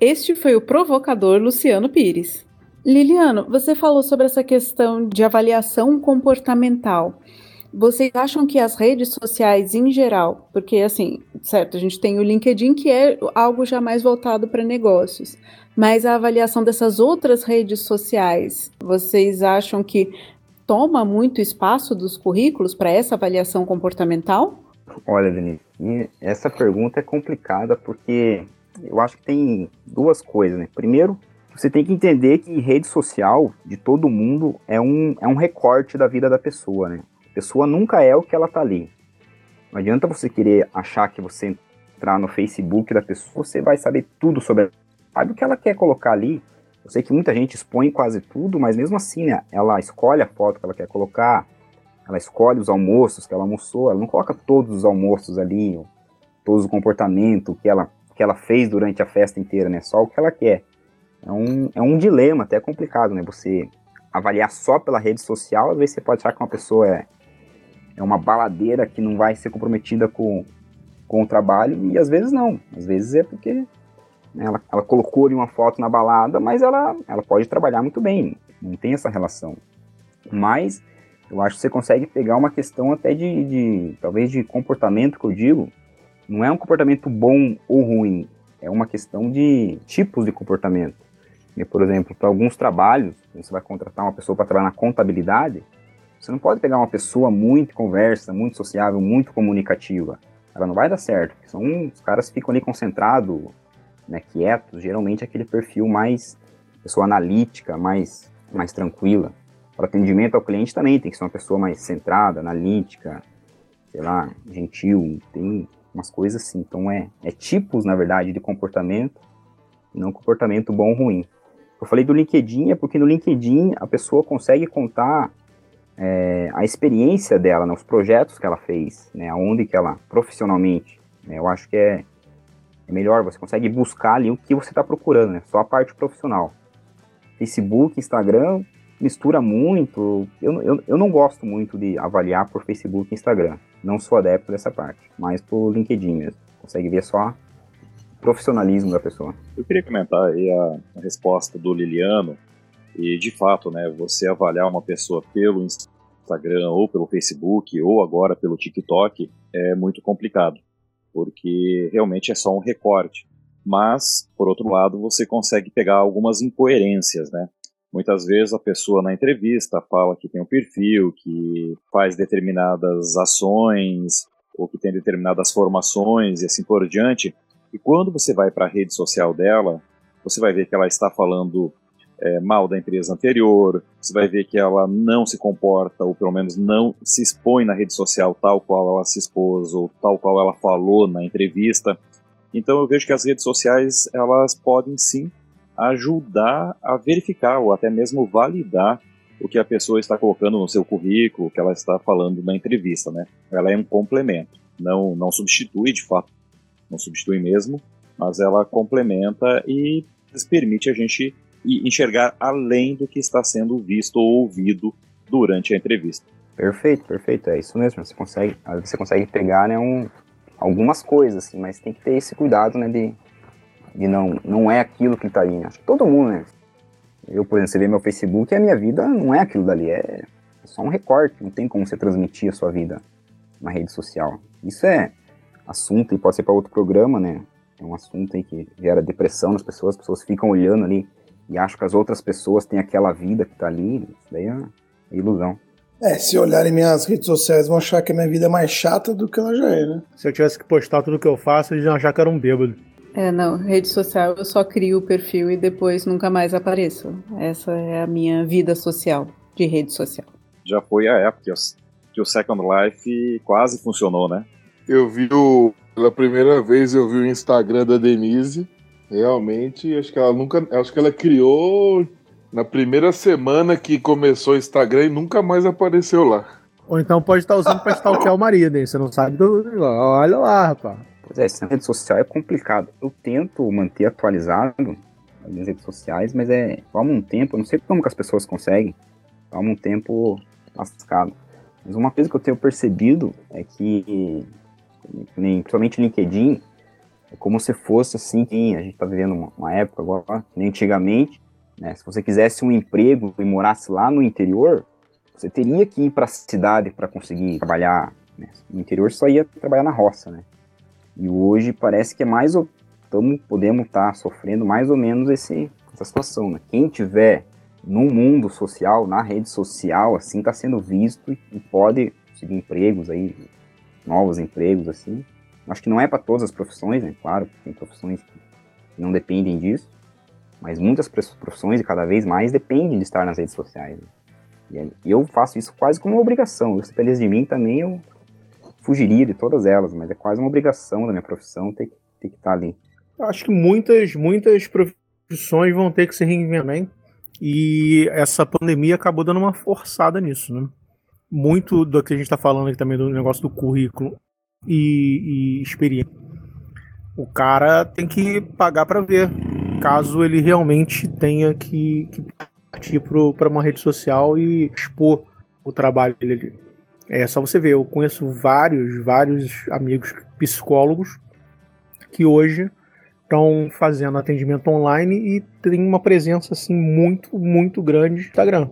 Este foi o provocador Luciano Pires. Liliano, você falou sobre essa questão de avaliação comportamental. Vocês acham que as redes sociais em geral, porque assim, certo, a gente tem o LinkedIn que é algo já mais voltado para negócios, mas a avaliação dessas outras redes sociais, vocês acham que toma muito espaço dos currículos para essa avaliação comportamental? Olha, Denise, essa pergunta é complicada porque eu acho que tem duas coisas, né? Primeiro, você tem que entender que rede social de todo mundo é um, é um recorte da vida da pessoa, né? Pessoa nunca é o que ela tá ali. Não adianta você querer achar que você entrar no Facebook da pessoa, você vai saber tudo sobre ela. Sabe o que ela quer colocar ali? Eu sei que muita gente expõe quase tudo, mas mesmo assim, né, ela escolhe a foto que ela quer colocar, ela escolhe os almoços que ela almoçou, ela não coloca todos os almoços ali, todos o comportamento que ela, que ela fez durante a festa inteira, né? Só o que ela quer. É um, é um dilema até complicado, né? Você avaliar só pela rede social, às vezes você pode achar que uma pessoa é, é uma baladeira que não vai ser comprometida com, com o trabalho, e às vezes não. Às vezes é porque né, ela, ela colocou ali uma foto na balada, mas ela, ela pode trabalhar muito bem, não tem essa relação. Mas eu acho que você consegue pegar uma questão até de, de talvez de comportamento que eu digo, não é um comportamento bom ou ruim, é uma questão de tipos de comportamento. E, por exemplo, para alguns trabalhos, você vai contratar uma pessoa para trabalhar na contabilidade, você não pode pegar uma pessoa muito conversa, muito sociável, muito comunicativa. Ela não vai dar certo, são, os caras ficam ali concentrados, né, quietos, geralmente é aquele perfil mais pessoa analítica, mais, mais tranquila. Para atendimento ao cliente também tem que ser uma pessoa mais centrada, analítica, sei lá, gentil, tem umas coisas assim. Então é, é tipos, na verdade, de comportamento, não comportamento bom ou ruim. Eu falei do LinkedIn é porque no LinkedIn a pessoa consegue contar é, a experiência dela, né, os projetos que ela fez, né, aonde que ela profissionalmente. Né, eu acho que é, é melhor, você consegue buscar ali o que você está procurando, né, só a parte profissional. Facebook, Instagram mistura muito. Eu, eu, eu não gosto muito de avaliar por Facebook e Instagram. Não sou adepto dessa parte, mas por LinkedIn mesmo. Consegue ver só profissionalismo da pessoa. Eu queria comentar aí a resposta do Liliano, e de fato, né, você avaliar uma pessoa pelo Instagram ou pelo Facebook ou agora pelo TikTok é muito complicado, porque realmente é só um recorte. Mas, por outro lado, você consegue pegar algumas incoerências, né? Muitas vezes a pessoa na entrevista fala que tem um perfil, que faz determinadas ações, ou que tem determinadas formações e assim por diante. E quando você vai para a rede social dela, você vai ver que ela está falando é, mal da empresa anterior, você vai ver que ela não se comporta, ou pelo menos não se expõe na rede social tal qual ela se expôs, ou tal qual ela falou na entrevista. Então eu vejo que as redes sociais, elas podem sim ajudar a verificar, ou até mesmo validar o que a pessoa está colocando no seu currículo, o que ela está falando na entrevista, né? Ela é um complemento, não, não substitui de fato, não substitui mesmo, mas ela complementa e permite a gente e enxergar além do que está sendo visto ou ouvido durante a entrevista. Perfeito, perfeito, é isso mesmo. Você consegue, você consegue pegar né, um, algumas coisas, assim, mas tem que ter esse cuidado, né, de, de não, não é aquilo que está ali. Né? Acho que todo mundo, né? Eu, por exemplo, você vê meu Facebook e a minha vida não é aquilo dali, é só um recorte, não tem como você transmitir a sua vida na rede social. Isso é assunto e pode ser para outro programa, né? É um assunto aí que gera depressão nas pessoas, as pessoas ficam olhando ali e acho que as outras pessoas têm aquela vida que tá ali, isso daí é ilusão. É, se olharem minhas redes sociais, vão achar que a minha vida é mais chata do que ela já é, né? Se eu tivesse que postar tudo que eu faço, eles iam achar que era um bêbado. É, não, rede social eu só crio o perfil e depois nunca mais apareço. Essa é a minha vida social, de rede social. Já foi a época que o Second Life quase funcionou, né? Eu vi o. Pela primeira vez eu vi o Instagram da Denise Realmente, acho que ela nunca. Acho que ela criou na primeira semana que começou o Instagram e nunca mais apareceu lá. Ou então pode estar usando para stalkear o marido, hein? Você não sabe do. Olha lá, rapaz. Pois é, essa rede social é complicado. Eu tento manter atualizado as minhas redes sociais, mas é. Toma um tempo, eu não sei como que as pessoas conseguem. Toma um tempo lascado. Mas uma coisa que eu tenho percebido é que, principalmente no LinkedIn, é como se fosse assim, a gente está vivendo uma, uma, época agora, nem antigamente, né, se você quisesse um emprego e morasse lá no interior, você teria que ir para a cidade para conseguir trabalhar. Né? No interior só ia trabalhar na roça, né? E hoje parece que é mais tamo, podemos estar tá sofrendo mais ou menos esse, essa situação. Né? Quem tiver no mundo social, na rede social, assim, está sendo visto e pode conseguir empregos aí, novos empregos, assim, Acho que não é para todas as profissões, né? Claro, tem profissões que não dependem disso, mas muitas profissões e cada vez mais dependem de estar nas redes sociais. Né? E eu faço isso quase como uma obrigação. Se dependesse de mim também, eu fugiria de todas elas, mas é quase uma obrigação da minha profissão ter, ter que estar ali. Eu acho que muitas, muitas profissões vão ter que se reinventar, e essa pandemia acabou dando uma forçada nisso, né? Muito do que a gente está falando aqui também do negócio do currículo e, e experiência. O cara tem que pagar para ver, caso ele realmente tenha que, que partir para uma rede social e expor o trabalho dele ali. É só você ver, eu conheço vários, vários amigos psicólogos que hoje estão fazendo atendimento online e tem uma presença assim muito, muito grande no Instagram.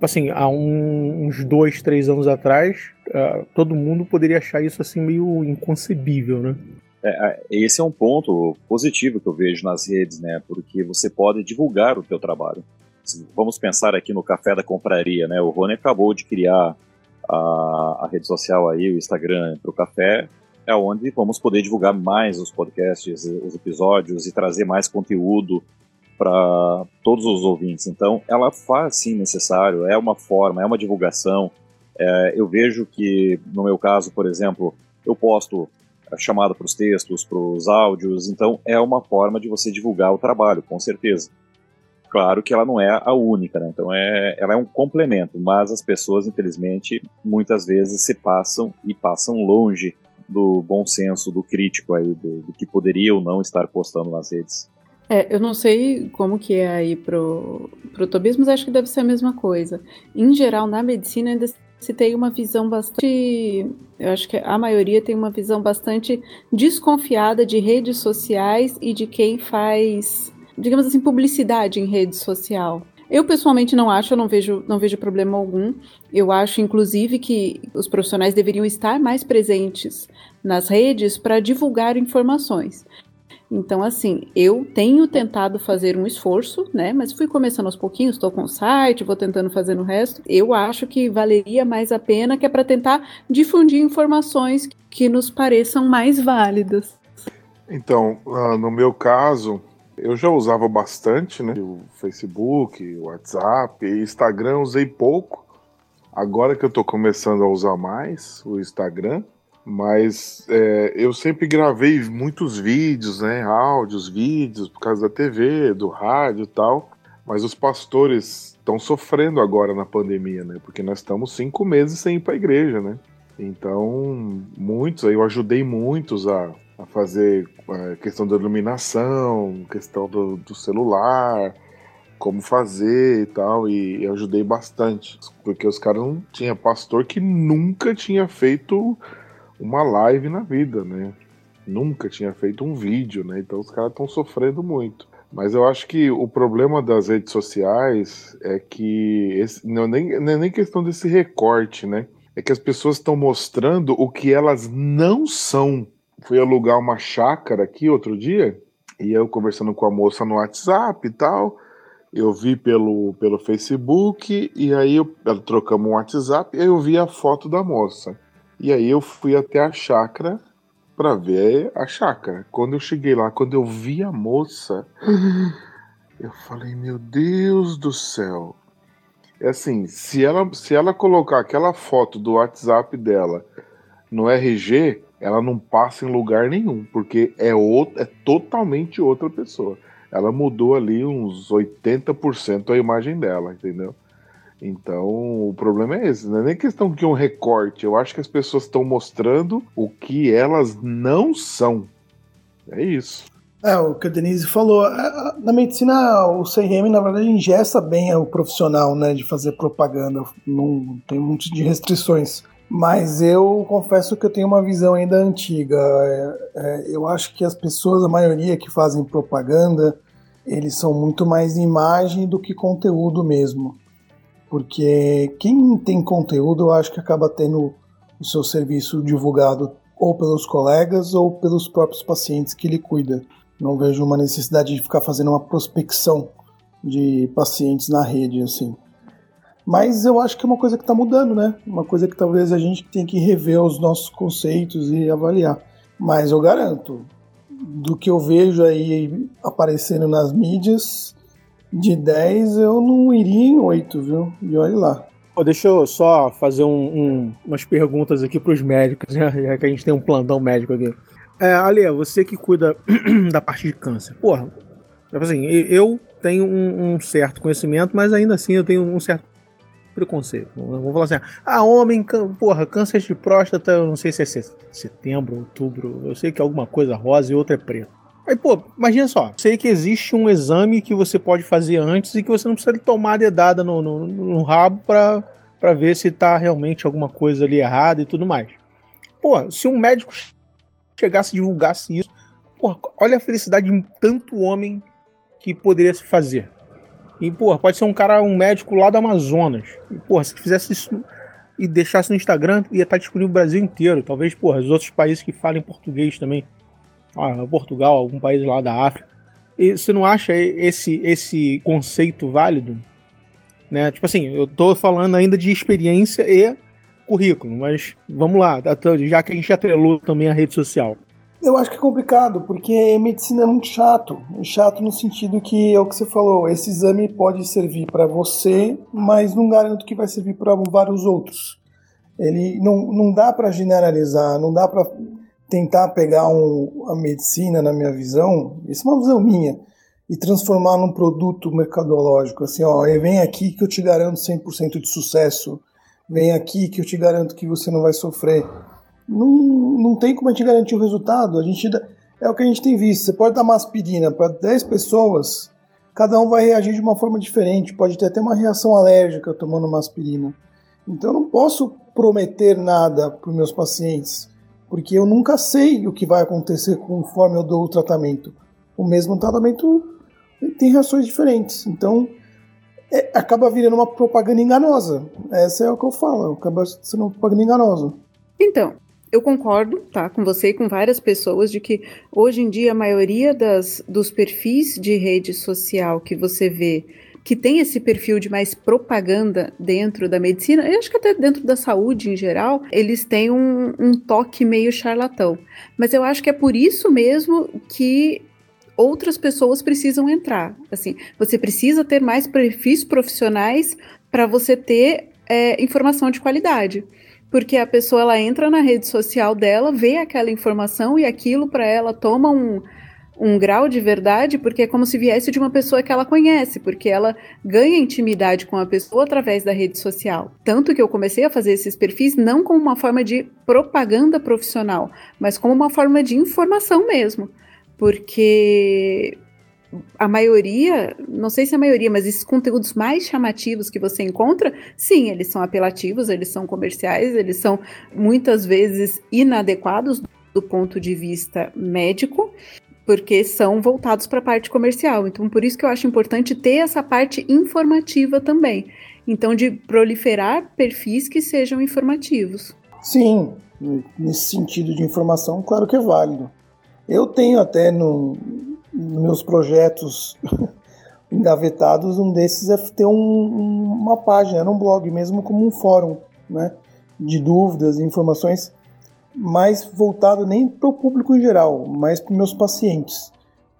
Assim, há um, uns dois, três anos atrás, uh, todo mundo poderia achar isso assim meio inconcebível, né? É, esse é um ponto positivo que eu vejo nas redes, né? Porque você pode divulgar o teu trabalho. Vamos pensar aqui no Café da Compraria, né? O Rony acabou de criar a, a rede social aí, o Instagram para o café, é onde vamos poder divulgar mais os podcasts, os episódios e trazer mais conteúdo para todos os ouvintes. Então, ela faz sim necessário, é uma forma, é uma divulgação, é, eu vejo que, no meu caso, por exemplo, eu posto chamada para os textos, para os áudios, então é uma forma de você divulgar o trabalho, com certeza. Claro que ela não é a única, né? então é, ela é um complemento, mas as pessoas, infelizmente, muitas vezes se passam e passam longe do bom senso, do crítico aí, do, do que poderia ou não estar postando nas redes. É, eu não sei como que é aí pro, pro Tobias, mas acho que deve ser a mesma coisa. Em geral, na medicina ainda se tem uma visão bastante. Eu acho que a maioria tem uma visão bastante desconfiada de redes sociais e de quem faz, digamos assim, publicidade em rede social. Eu pessoalmente não acho, eu não vejo, não vejo problema algum. Eu acho, inclusive, que os profissionais deveriam estar mais presentes nas redes para divulgar informações. Então, assim, eu tenho tentado fazer um esforço, né? Mas fui começando aos pouquinhos, estou com o site, vou tentando fazer no resto. Eu acho que valeria mais a pena, que é para tentar difundir informações que nos pareçam mais válidas. Então, uh, no meu caso, eu já usava bastante, né? O Facebook, o WhatsApp, Instagram usei pouco. Agora que eu tô começando a usar mais o Instagram, mas é, eu sempre gravei muitos vídeos, né? Áudios, vídeos, por causa da TV, do rádio e tal. Mas os pastores estão sofrendo agora na pandemia, né? Porque nós estamos cinco meses sem ir para a igreja, né? Então, muitos, eu ajudei muitos a, a fazer a é, questão da iluminação, questão do, do celular, como fazer e tal, e, e ajudei bastante. Porque os caras não tinha pastor que nunca tinha feito uma live na vida, né? Nunca tinha feito um vídeo, né? Então os caras estão sofrendo muito. Mas eu acho que o problema das redes sociais é que esse, não, é nem, não é nem questão desse recorte, né? É que as pessoas estão mostrando o que elas não são. Fui alugar uma chácara aqui outro dia, e eu conversando com a moça no WhatsApp e tal. Eu vi pelo, pelo Facebook, e aí eu, trocamos um WhatsApp, e aí eu vi a foto da moça. E aí eu fui até a chácara para ver a chácara. Quando eu cheguei lá, quando eu vi a moça, eu falei, meu Deus do céu. É assim, se ela, se ela colocar aquela foto do WhatsApp dela no RG, ela não passa em lugar nenhum, porque é, outro, é totalmente outra pessoa. Ela mudou ali uns 80% a imagem dela, entendeu? Então, o problema é esse, não é nem questão de um recorte. Eu acho que as pessoas estão mostrando o que elas não são. É isso. É, o que a Denise falou. Na medicina, o CRM, na verdade, ingessa bem o profissional, né, de fazer propaganda. Não tem muito de restrições. Mas eu confesso que eu tenho uma visão ainda antiga. É, é, eu acho que as pessoas, a maioria que fazem propaganda, eles são muito mais imagem do que conteúdo mesmo porque quem tem conteúdo eu acho que acaba tendo o seu serviço divulgado ou pelos colegas ou pelos próprios pacientes que ele cuida. Não vejo uma necessidade de ficar fazendo uma prospecção de pacientes na rede assim. Mas eu acho que é uma coisa que está mudando, né? Uma coisa que talvez a gente tenha que rever os nossos conceitos e avaliar. Mas eu garanto, do que eu vejo aí aparecendo nas mídias, de 10 eu não iria em 8, viu? E olha lá. Oh, deixa eu só fazer um, um, umas perguntas aqui para os médicos, né? já que a gente tem um plantão médico aqui. É, você que cuida da parte de câncer. Porra, tipo assim, eu tenho um, um, certo conhecimento, mas ainda assim eu tenho um certo preconceito. Vamos falar assim, ah, homem, porra, câncer de próstata, eu não sei se é setembro, outubro, eu sei que é alguma coisa rosa e outra é preta. Aí, pô, imagina só. Sei que existe um exame que você pode fazer antes e que você não precisa tomar a dedada no, no, no rabo pra, pra ver se tá realmente alguma coisa ali errada e tudo mais. Pô, se um médico chegasse e divulgasse isso, pô, olha a felicidade de tanto homem que poderia se fazer. E, pô, pode ser um cara, um médico lá do Amazonas. E, pô, se fizesse isso e deixasse no Instagram, ia estar disponível no Brasil inteiro. Talvez, porra, os outros países que falem português também ah, Portugal, algum país lá da África. E você não acha esse, esse conceito válido? Né? Tipo assim, eu tô falando ainda de experiência e currículo, mas vamos lá, já que a gente atrelou também a rede social. Eu acho que é complicado, porque medicina é muito chato. Chato no sentido que é o que você falou, esse exame pode servir para você, mas não garanto que vai servir para vários outros. Ele não, não dá para generalizar, não dá para tentar pegar um, a medicina, na minha visão, isso é uma visão minha, e transformar num produto mercadológico. Assim, ó, vem aqui que eu te garanto 100% de sucesso, vem aqui que eu te garanto que você não vai sofrer. Não, não tem como a gente garantir o resultado. A gente é o que a gente tem visto. Você pode dar uma aspirina para 10 pessoas, cada um vai reagir de uma forma diferente. Pode ter até uma reação alérgica tomando uma aspirina. Então eu não posso prometer nada para os meus pacientes, porque eu nunca sei o que vai acontecer conforme eu dou o tratamento. O mesmo tratamento tem reações diferentes. Então é, acaba virando uma propaganda enganosa. Essa é o que eu falo, acaba sendo uma propaganda enganosa. Então, eu concordo, tá, com você e com várias pessoas de que hoje em dia a maioria das, dos perfis de rede social que você vê que tem esse perfil de mais propaganda dentro da medicina, eu acho que até dentro da saúde em geral, eles têm um, um toque meio charlatão. Mas eu acho que é por isso mesmo que outras pessoas precisam entrar. Assim, você precisa ter mais perfis profissionais para você ter é, informação de qualidade porque a pessoa ela entra na rede social dela, vê aquela informação e aquilo para ela toma um, um grau de verdade, porque é como se viesse de uma pessoa que ela conhece, porque ela ganha intimidade com a pessoa através da rede social. Tanto que eu comecei a fazer esses perfis não como uma forma de propaganda profissional, mas como uma forma de informação mesmo. Porque a maioria, não sei se a maioria, mas esses conteúdos mais chamativos que você encontra, sim, eles são apelativos, eles são comerciais, eles são muitas vezes inadequados do ponto de vista médico, porque são voltados para a parte comercial. Então, por isso que eu acho importante ter essa parte informativa também. Então, de proliferar perfis que sejam informativos. Sim, nesse sentido de informação, claro que é válido. Eu tenho até no, meus projetos engavetados, um desses é ter um, uma página, um blog, mesmo como um fórum, né, de dúvidas e informações, mais voltado nem para o público em geral, mas para meus pacientes,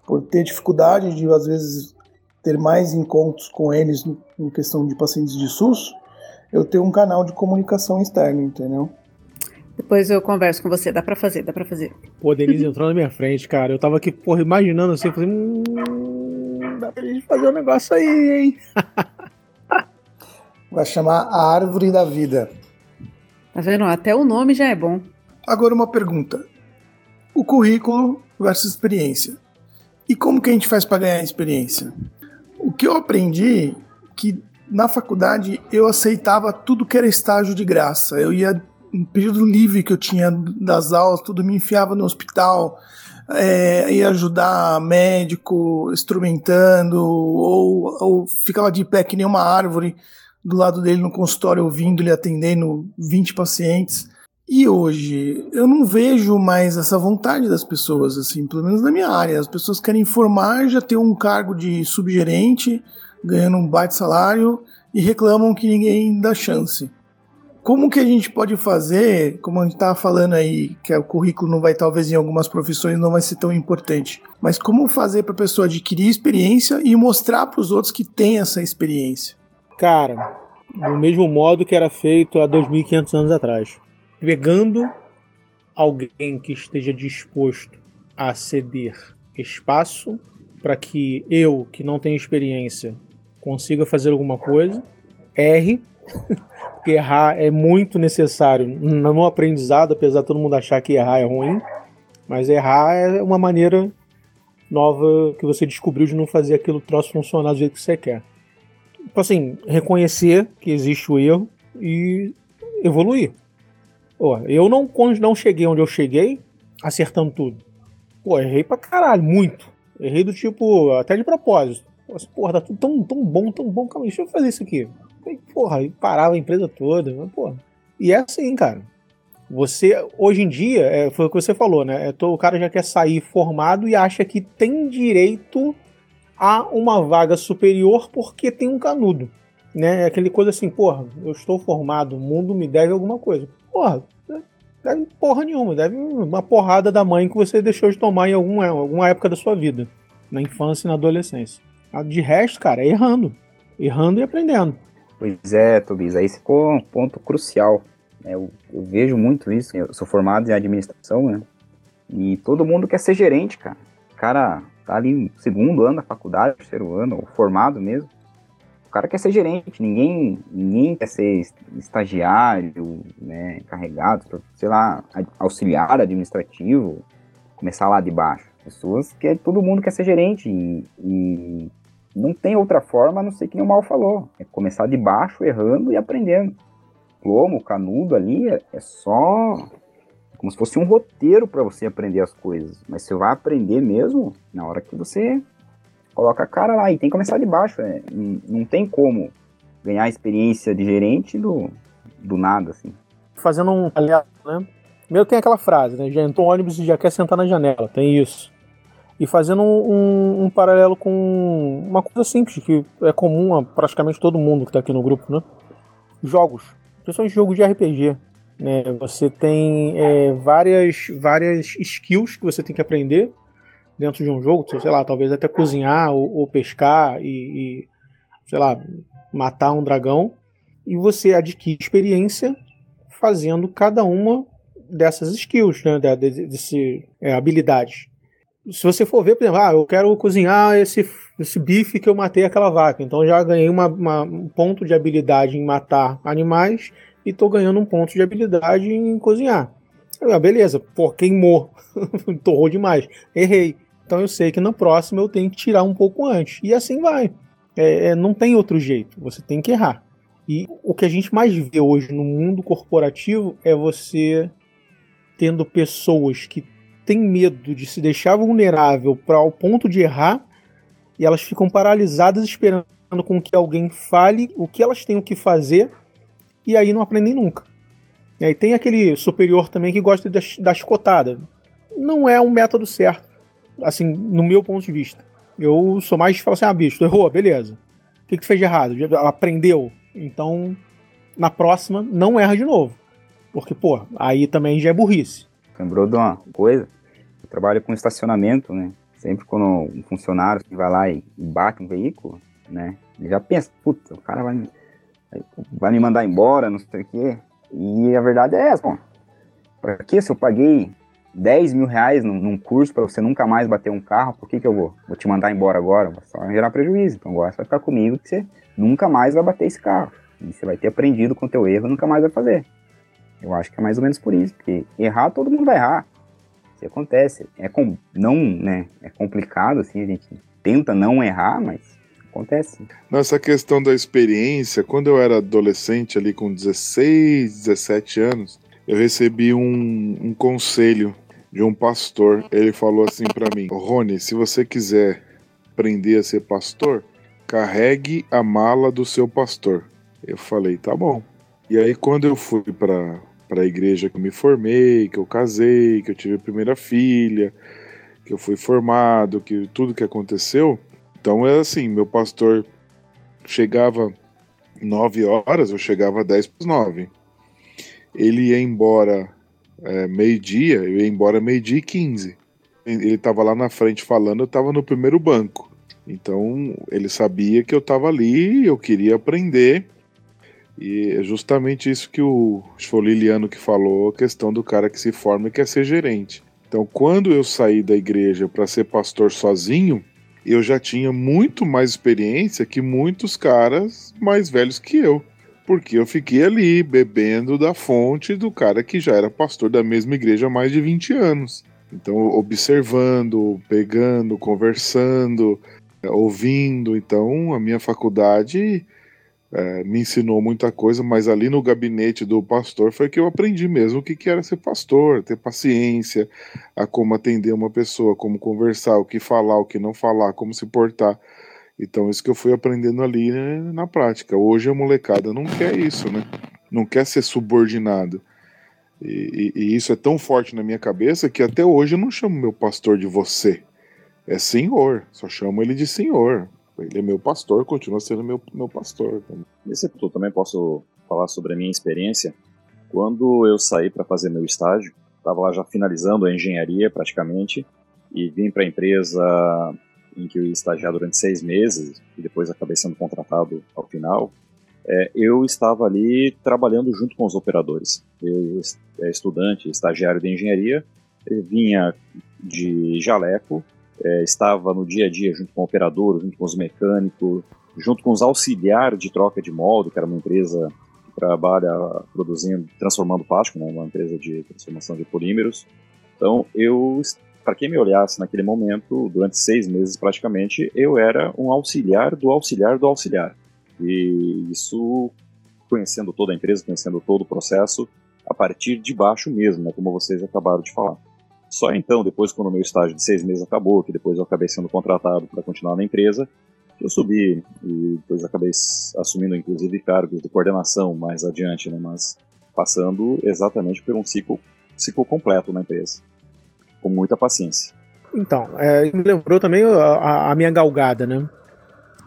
por ter dificuldade de às vezes ter mais encontros com eles em questão de pacientes de SUS, eu tenho um canal de comunicação externa, entendeu? Depois eu converso com você, dá pra fazer, dá pra fazer. Pô, Denise entrou na minha frente, cara. Eu tava aqui, porra, imaginando assim, falei, hum, dá pra gente fazer um negócio aí, hein? Vai chamar a Árvore da Vida. Tá vendo? Até o nome já é bom. Agora uma pergunta. O currículo versus experiência. E como que a gente faz para ganhar experiência? O que eu aprendi que na faculdade eu aceitava tudo que era estágio de graça. Eu ia um período livre que eu tinha das aulas, tudo me enfiava no hospital, é, ia ajudar médico, instrumentando, ou, ou ficava de pé que nem uma árvore do lado dele no consultório, ouvindo ele atendendo 20 pacientes. E hoje eu não vejo mais essa vontade das pessoas, assim, pelo menos na minha área. As pessoas querem formar, já ter um cargo de subgerente, ganhando um baita salário e reclamam que ninguém dá chance como que a gente pode fazer, como a gente estava falando aí, que o currículo não vai, talvez em algumas profissões não vai ser tão importante, mas como fazer para a pessoa adquirir experiência e mostrar para os outros que tem essa experiência? Cara, do mesmo modo que era feito há 2.500 anos atrás. Pegando alguém que esteja disposto a ceder espaço para que eu, que não tenho experiência, consiga fazer alguma coisa, erre porque errar é muito necessário no aprendizado, apesar de todo mundo achar que errar é ruim, mas errar é uma maneira nova que você descobriu de não fazer aquilo troço funcionar do jeito que você quer. Então, assim, reconhecer que existe o erro e evoluir. Pô, eu não, não cheguei onde eu cheguei acertando tudo. Pô, errei pra caralho, muito. Errei do tipo, até de propósito. Pô, assim, porra, tá tudo tão, tão bom, tão bom. Calma aí, deixa eu fazer isso aqui. Porra, e parava a empresa toda. Mas, porra. E é assim, cara. Você, hoje em dia, é, foi o que você falou, né? É, o cara já quer sair formado e acha que tem direito a uma vaga superior porque tem um canudo. Né? É aquele coisa assim, porra, eu estou formado, o mundo me deve alguma coisa. Porra, deve porra nenhuma, deve uma porrada da mãe que você deixou de tomar em alguma, alguma época da sua vida, na infância e na adolescência. De resto, cara, é errando. Errando e aprendendo. Pois é, Tobias, aí ficou um ponto crucial. É, eu, eu, vejo muito isso. Eu sou formado em administração, né? E todo mundo quer ser gerente, cara. O cara tá ali no segundo ano da faculdade, terceiro ano, ou formado mesmo. Cara quer ser gerente, ninguém, ninguém quer ser estagiário, né, encarregado, sei lá, auxiliar administrativo, começar lá de baixo. Pessoas que todo mundo quer ser gerente e, e não tem outra forma a não ser que nem o Mal falou. É começar de baixo, errando e aprendendo. diploma, o canudo ali é, é só como se fosse um roteiro para você aprender as coisas. Mas você vai aprender mesmo na hora que você coloca a cara lá e tem que começar de baixo. É, não, tem como ganhar experiência de gerente do, do nada, assim. Fazendo um aliado, né? Primeiro tem aquela frase, né? Já entrou um ônibus e já quer sentar na janela, tem isso. E fazendo um, um, um, paralelo com uma coisa simples, que é comum a praticamente todo mundo que está aqui no grupo, né? Jogos. Principalmente jogos de RPG. Né? Você tem é, várias, várias skills que você tem que aprender dentro de um jogo, sei lá, talvez até cozinhar ou, ou pescar e, e, sei lá, matar um dragão. E você adquire experiência fazendo cada uma dessas skills, né, desse, é, habilidades. Se você for ver, por exemplo, ah, eu quero cozinhar esse, esse bife que eu matei aquela vaca, então já ganhei uma, uma, um ponto de habilidade em matar animais e tô ganhando um ponto de habilidade em cozinhar. Ah, beleza, pô, queimou, torrou demais, errei. Então eu sei que na próxima eu tenho que tirar um pouco antes. E assim vai. É, é, não tem outro jeito, você tem que errar. E o que a gente mais vê hoje no mundo corporativo é você tendo pessoas que têm medo de se deixar vulnerável para o ponto de errar e elas ficam paralisadas esperando com que alguém fale o que elas têm que fazer e aí não aprendem nunca. E aí tem aquele superior também que gosta da chicotada. Não é um método certo, assim, no meu ponto de vista. Eu sou mais de falar assim, ah, bicho, tu errou, beleza. O que, que tu fez de errado? Aprendeu. Então, na próxima, não erra de novo. Porque, pô, aí também já é burrice. Lembrou de uma coisa? Eu trabalho com estacionamento, né? Sempre quando um funcionário vai lá e bate um veículo, né? Ele já pensa, puta, o cara vai vai me mandar embora, não sei o quê. E a verdade é essa, bom, pra que se eu paguei 10 mil reais num, num curso para você nunca mais bater um carro, por que que eu vou, vou te mandar embora agora? Vai só gerar prejuízo. Então agora você vai ficar comigo que você nunca mais vai bater esse carro. E você vai ter aprendido com o teu erro e nunca mais vai fazer. Eu acho que é mais ou menos por isso, porque errar todo mundo vai errar. Isso acontece. É com, não, né, é complicado assim, a gente tenta não errar, mas acontece. Nessa questão da experiência, quando eu era adolescente, ali com 16, 17 anos, eu recebi um, um conselho de um pastor. Ele falou assim para mim: Rony, se você quiser aprender a ser pastor, carregue a mala do seu pastor. Eu falei: tá bom. E aí, quando eu fui para a igreja que eu me formei, que eu casei, que eu tive a primeira filha, que eu fui formado, que tudo que aconteceu, então é assim, meu pastor chegava 9 horas, eu chegava 10 para 9. Ele ia embora é, meio-dia, eu ia embora meio-dia e 15. Ele estava lá na frente falando, eu estava no primeiro banco. Então ele sabia que eu estava ali, eu queria aprender. E é justamente isso que o, o Liliano que falou, a questão do cara que se forma e quer ser gerente. Então, quando eu saí da igreja para ser pastor sozinho, eu já tinha muito mais experiência que muitos caras mais velhos que eu. Porque eu fiquei ali bebendo da fonte do cara que já era pastor da mesma igreja há mais de 20 anos. Então, observando, pegando, conversando, ouvindo. Então, a minha faculdade é, me ensinou muita coisa, mas ali no gabinete do pastor foi que eu aprendi mesmo o que, que era ser pastor, ter paciência, a como atender uma pessoa, como conversar, o que falar, o que não falar, como se portar. Então, isso que eu fui aprendendo ali né, na prática. Hoje a molecada não quer isso, né? Não quer ser subordinado. E, e, e isso é tão forte na minha cabeça que até hoje eu não chamo meu pastor de você. É senhor, só chamo ele de senhor. Ele é meu pastor, continua sendo meu, meu pastor. Nesse ponto também posso falar sobre a minha experiência. Quando eu saí para fazer meu estágio, estava lá já finalizando a engenharia praticamente, e vim para a empresa em que eu ia estagiar durante seis meses, e depois acabei sendo contratado ao final. É, eu estava ali trabalhando junto com os operadores. Eu, é estudante, estagiário de engenharia, vinha de jaleco é, estava no dia a dia junto com o operador, junto com os mecânicos, junto com os auxiliares de troca de molde, que era uma empresa que trabalha produzindo, transformando plástico, né, uma empresa de transformação de polímeros. Então, eu, para quem me olhasse naquele momento, durante seis meses praticamente, eu era um auxiliar do auxiliar do auxiliar. E isso conhecendo toda a empresa, conhecendo todo o processo, a partir de baixo mesmo, né, como vocês acabaram de falar. Só então, depois, quando o meu estágio de seis meses acabou, que depois eu acabei sendo contratado para continuar na empresa, eu subi e depois acabei assumindo, inclusive, cargos de coordenação mais adiante, né, mas passando exatamente por um ciclo, ciclo completo na empresa, com muita paciência. Então, é, me lembrou também a, a minha galgada, né?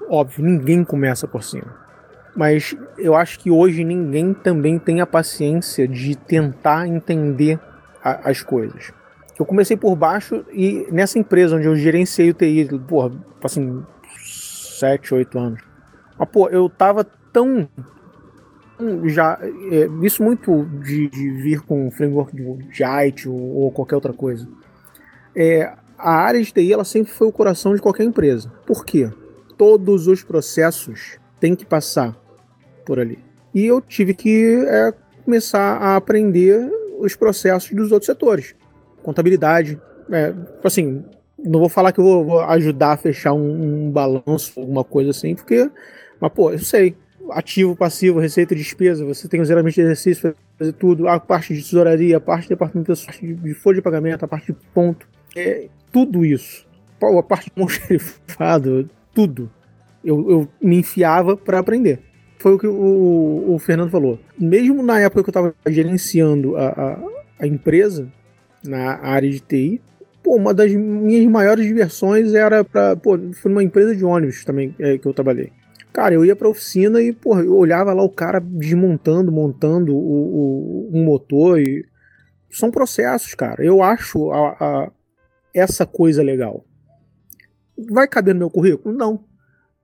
Óbvio, ninguém começa por cima. Mas eu acho que hoje ninguém também tem a paciência de tentar entender a, as coisas. Eu comecei por baixo e nessa empresa onde eu gerenciei o TI, porra, assim, 7, 8 anos. Mas, pô, eu tava tão. Já, é, isso muito de, de, vir com um framework de JIT ou, ou, qualquer outra coisa. É, a área de TI ela sempre foi o coração de qualquer empresa. Por quê? Todos os processos têm que passar por ali. E eu tive que é, começar a aprender os processos dos outros setores. Contabilidade, é, assim, não vou falar que eu vou, vou ajudar a fechar um, um, balanço, alguma coisa assim, porque, mas pô, eu sei, ativo, passivo, receita, despesa, você tem os elementos de exercício, fazer tudo, a parte de tesouraria, a parte de departamento de folha de pagamento, a parte de ponto, é, tudo isso, a parte de xerifado, tudo, eu, eu me enfiava para aprender. Foi o que o, o, Fernando falou. Mesmo na época que eu estava gerenciando a, a, a empresa, na área de TI, pô, uma das minhas maiores diversões era para, pô, foi numa empresa de ônibus também é, que eu trabalhei. Cara, eu ia pra oficina e, pô, eu olhava lá o cara desmontando, montando o, o um motor e são processos, cara. Eu acho a, essa coisa legal. Vai caber no meu currículo? Não.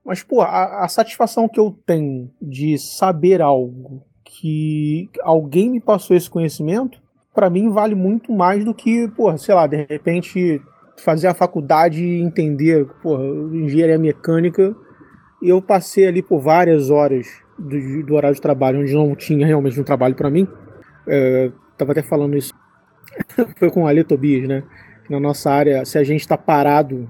Mas, pô, a, a satisfação que eu tenho de saber algo que alguém me passou esse conhecimento, para mim vale muito mais do que, pô, sei lá, de repente fazer a faculdade e entender, pô, engenharia mecânica. E eu passei ali por várias horas do, do horário de trabalho, onde não tinha realmente um trabalho para mim. É, tava até falando isso. Foi com o Ale Tobias, né? Na nossa área, se a gente está parado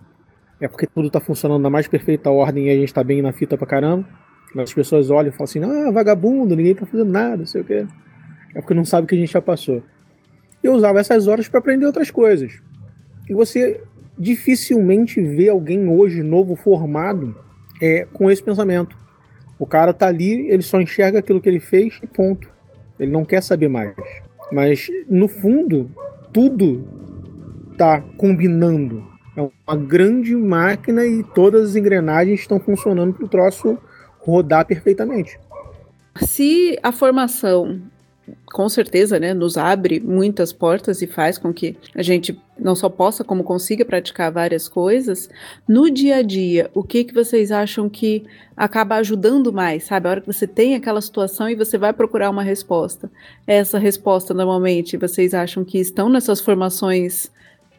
é porque tudo tá funcionando na mais perfeita ordem e a gente tá bem na fita pra caramba. As pessoas olham e falam assim, ah, vagabundo, ninguém tá fazendo nada, não sei o quê. É porque não sabe o que a gente já passou. Eu usava essas horas para aprender outras coisas. E você dificilmente vê alguém hoje novo formado é, com esse pensamento. O cara tá ali, ele só enxerga aquilo que ele fez e ponto. Ele não quer saber mais. Mas no fundo, tudo tá combinando é uma grande máquina e todas as engrenagens estão funcionando para o troço rodar perfeitamente. Se a formação com certeza, né, nos abre muitas portas e faz com que a gente não só possa, como consiga praticar várias coisas. No dia a dia, o que que vocês acham que acaba ajudando mais, sabe? A hora que você tem aquela situação e você vai procurar uma resposta. Essa resposta, normalmente, vocês acham que estão nessas formações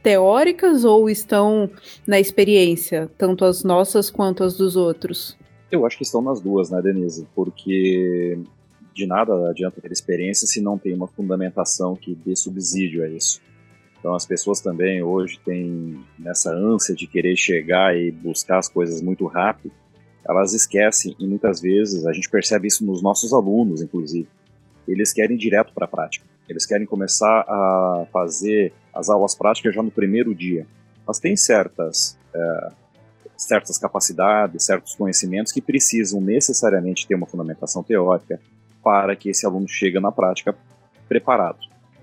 teóricas ou estão na experiência, tanto as nossas quanto as dos outros? Eu acho que estão nas duas, né, Denise? Porque de nada adianta ter experiência se não tem uma fundamentação que dê subsídio a isso. Então as pessoas também hoje têm nessa ânsia de querer chegar e buscar as coisas muito rápido, elas esquecem e muitas vezes a gente percebe isso nos nossos alunos, inclusive. Eles querem ir direto para a prática. Eles querem começar a fazer as aulas práticas já no primeiro dia. Mas tem certas, é, certas capacidades, certos conhecimentos que precisam necessariamente ter uma fundamentação teórica para que esse aluno chegue na prática preparado.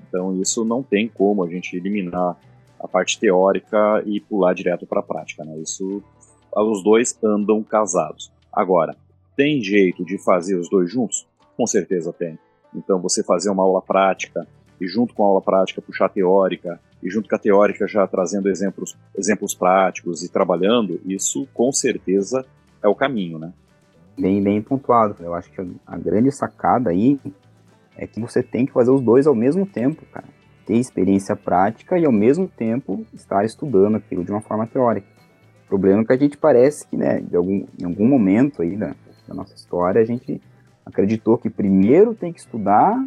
Então isso não tem como a gente eliminar a parte teórica e pular direto para a prática. Né? Isso, os dois andam casados. Agora, tem jeito de fazer os dois juntos? Com certeza tem. Então, você fazer uma aula prática e, junto com a aula prática, puxar teórica, e junto com a teórica já trazendo exemplos, exemplos práticos e trabalhando, isso com certeza é o caminho, né? Bem, bem pontuado. Eu acho que a grande sacada aí é que você tem que fazer os dois ao mesmo tempo, cara. Ter experiência prática e ao mesmo tempo estar estudando aquilo de uma forma teórica. O problema é que a gente parece que, né, de algum, em algum momento aí da, da nossa história, a gente acreditou que primeiro tem que estudar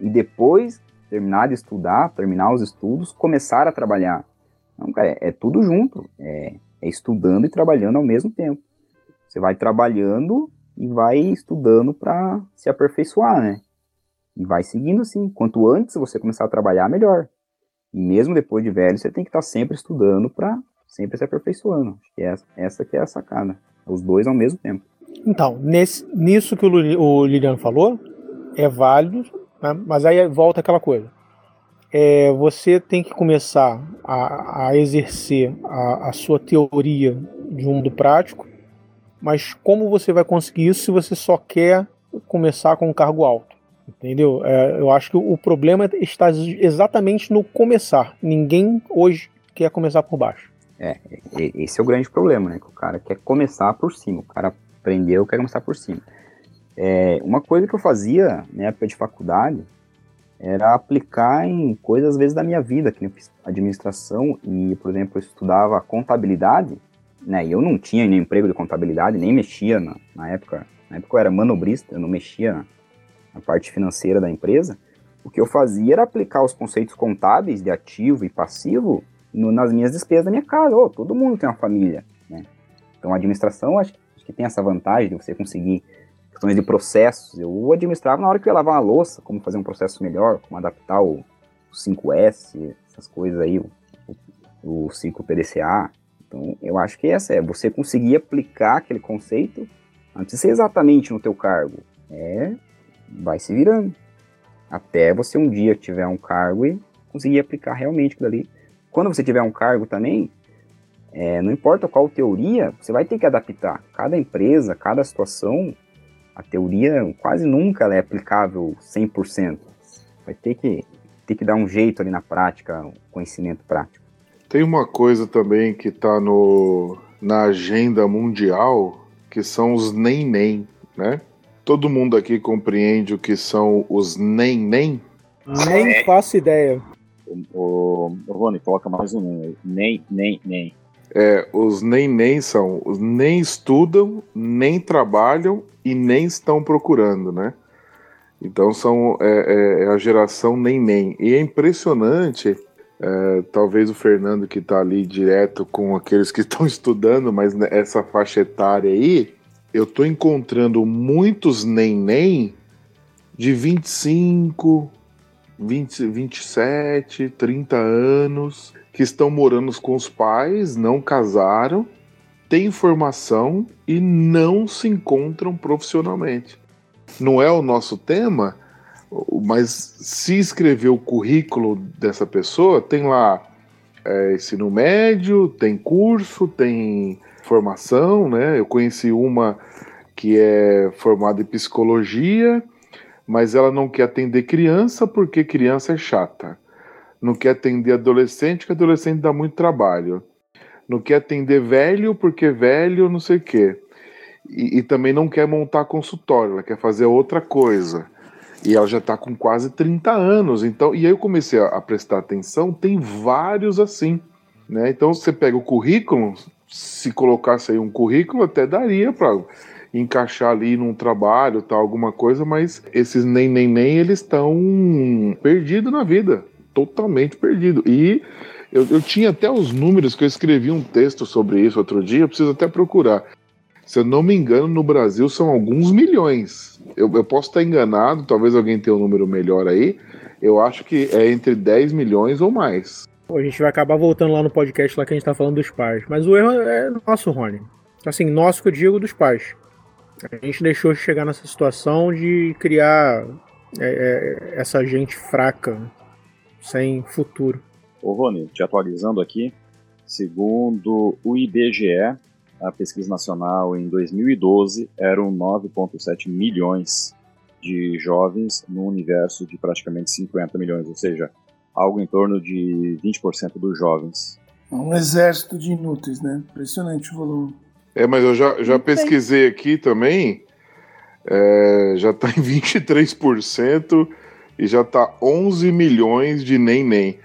e depois terminar de estudar, terminar os estudos, começar a trabalhar. Não, cara, é, é tudo junto. É, é, estudando e trabalhando ao mesmo tempo. Você vai trabalhando e vai estudando para se aperfeiçoar, né? E vai seguindo assim. Quanto antes você começar a trabalhar, melhor. E mesmo depois de velho, você tem que estar tá sempre estudando para sempre se aperfeiçoando. Acho que essa, essa que é a sacada. Os dois ao mesmo tempo. Então, nesse, nisso que o, o Liliano falou, é válido, né? mas aí volta aquela coisa. É, você tem que começar a, a exercer a, a, sua teoria de um mundo prático, mas como você vai conseguir isso se você só quer começar com um cargo alto? Entendeu? É, eu acho que o problema está exatamente no começar. Ninguém hoje quer começar por baixo. É, esse é o grande problema, né? Que o cara quer começar por cima. O cara aprendeu, quer começar por cima. É, uma coisa que eu fazia na época de faculdade era aplicar em coisas, às vezes, da minha vida, que fiz administração e, por exemplo, eu estudava contabilidade, né? E eu não tinha nenhum emprego de contabilidade, nem mexia na, na época. Na época eu era manobrista, eu não mexia na, na parte financeira da empresa. O que eu fazia era aplicar os conceitos contábeis de ativo e passivo no, nas minhas despesas da minha casa. Oh, todo mundo tem uma família, né? Então a administração acho, acho que tem essa vantagem de você conseguir questões de processos. Eu administrava na hora que eu ia lavar uma louça, como fazer um processo melhor, como adaptar o, o 5S, essas coisas aí, o, o, o 5 PDCA. Então, eu acho que essa é você conseguir aplicar aquele conceito, não precisa ser exatamente no teu cargo, é, vai se virando, até você um dia tiver um cargo e conseguir aplicar realmente aquilo ali. Quando você tiver um cargo também, é, não importa qual teoria, você vai ter que adaptar. Cada empresa, cada situação a teoria quase nunca é aplicável 100%. Vai ter que, ter que dar um jeito ali na prática, o conhecimento prático. Tem uma coisa também que está na agenda mundial, que são os nem-nem, né? Todo mundo aqui compreende o que são os nem-nem? Nem faço ideia. O, o, Rony, coloca mais um nem, nem, nem. É, os nem nem são, os nem estudam, nem trabalham e nem estão procurando, né? Então são é, é, é a geração nem nem. E é impressionante, é, talvez o Fernando que está ali direto com aqueles que estão estudando, mas essa faixa etária aí, eu estou encontrando muitos nem nem de 25, 20, 27, 30 anos que estão morando com os pais, não casaram, têm formação e não se encontram profissionalmente. Não é o nosso tema, mas se escrever o currículo dessa pessoa, tem lá é, ensino médio, tem curso, tem formação, né? Eu conheci uma que é formada em psicologia, mas ela não quer atender criança porque criança é chata não quer atender adolescente, porque adolescente dá muito trabalho. Não quer atender velho, porque velho não sei o quê. E, e também não quer montar consultório, ela quer fazer outra coisa. E ela já está com quase 30 anos. Então, e aí eu comecei a, a prestar atenção, tem vários assim. Né? Então você pega o currículo, se colocasse aí um currículo, até daria para encaixar ali num trabalho, tal, alguma coisa, mas esses nem nem nem eles estão perdidos na vida totalmente perdido. E eu, eu tinha até os números que eu escrevi um texto sobre isso outro dia, eu preciso até procurar. Se eu não me engano, no Brasil são alguns milhões. Eu, eu posso estar enganado, talvez alguém tenha um número melhor aí. Eu acho que é entre 10 milhões ou mais. Pô, a gente vai acabar voltando lá no podcast lá que a gente tá falando dos pais. Mas o erro é nosso, Rony. Assim, nosso que eu digo dos pais. A gente deixou de chegar nessa situação de criar é, é, essa gente fraca sem futuro. Ô Rony, te atualizando aqui, segundo o IBGE, a pesquisa nacional em 2012 eram 9,7 milhões de jovens no universo de praticamente 50 milhões, ou seja, algo em torno de 20% dos jovens. É um exército de inúteis, né? Impressionante o volume. É, mas eu já, já pesquisei aqui também, é, já está em 23% e já tá 11 milhões de nem nem.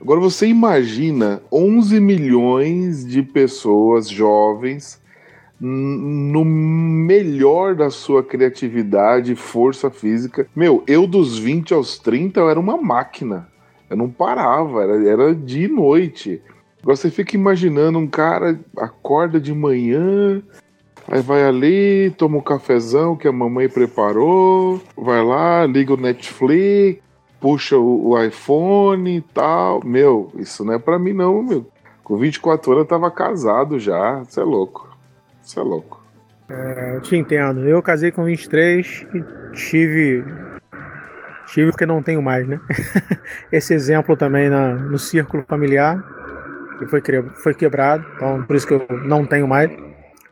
Agora você imagina 11 milhões de pessoas jovens no melhor da sua criatividade, força física. Meu, eu dos 20 aos 30 eu era uma máquina. Eu não parava, era, era dia e noite. Agora você fica imaginando um cara acorda de manhã, Aí vai ali, toma um cafezão que a mamãe preparou, vai lá, liga o Netflix, puxa o, o iPhone e tal. Meu, isso não é pra mim não, meu. Com 24 anos eu tava casado já. Você é louco. Você é louco. É, eu te entendo. Eu casei com 23 e tive. Tive porque não tenho mais, né? Esse exemplo também na, no círculo familiar, que foi, foi quebrado, então por isso que eu não tenho mais.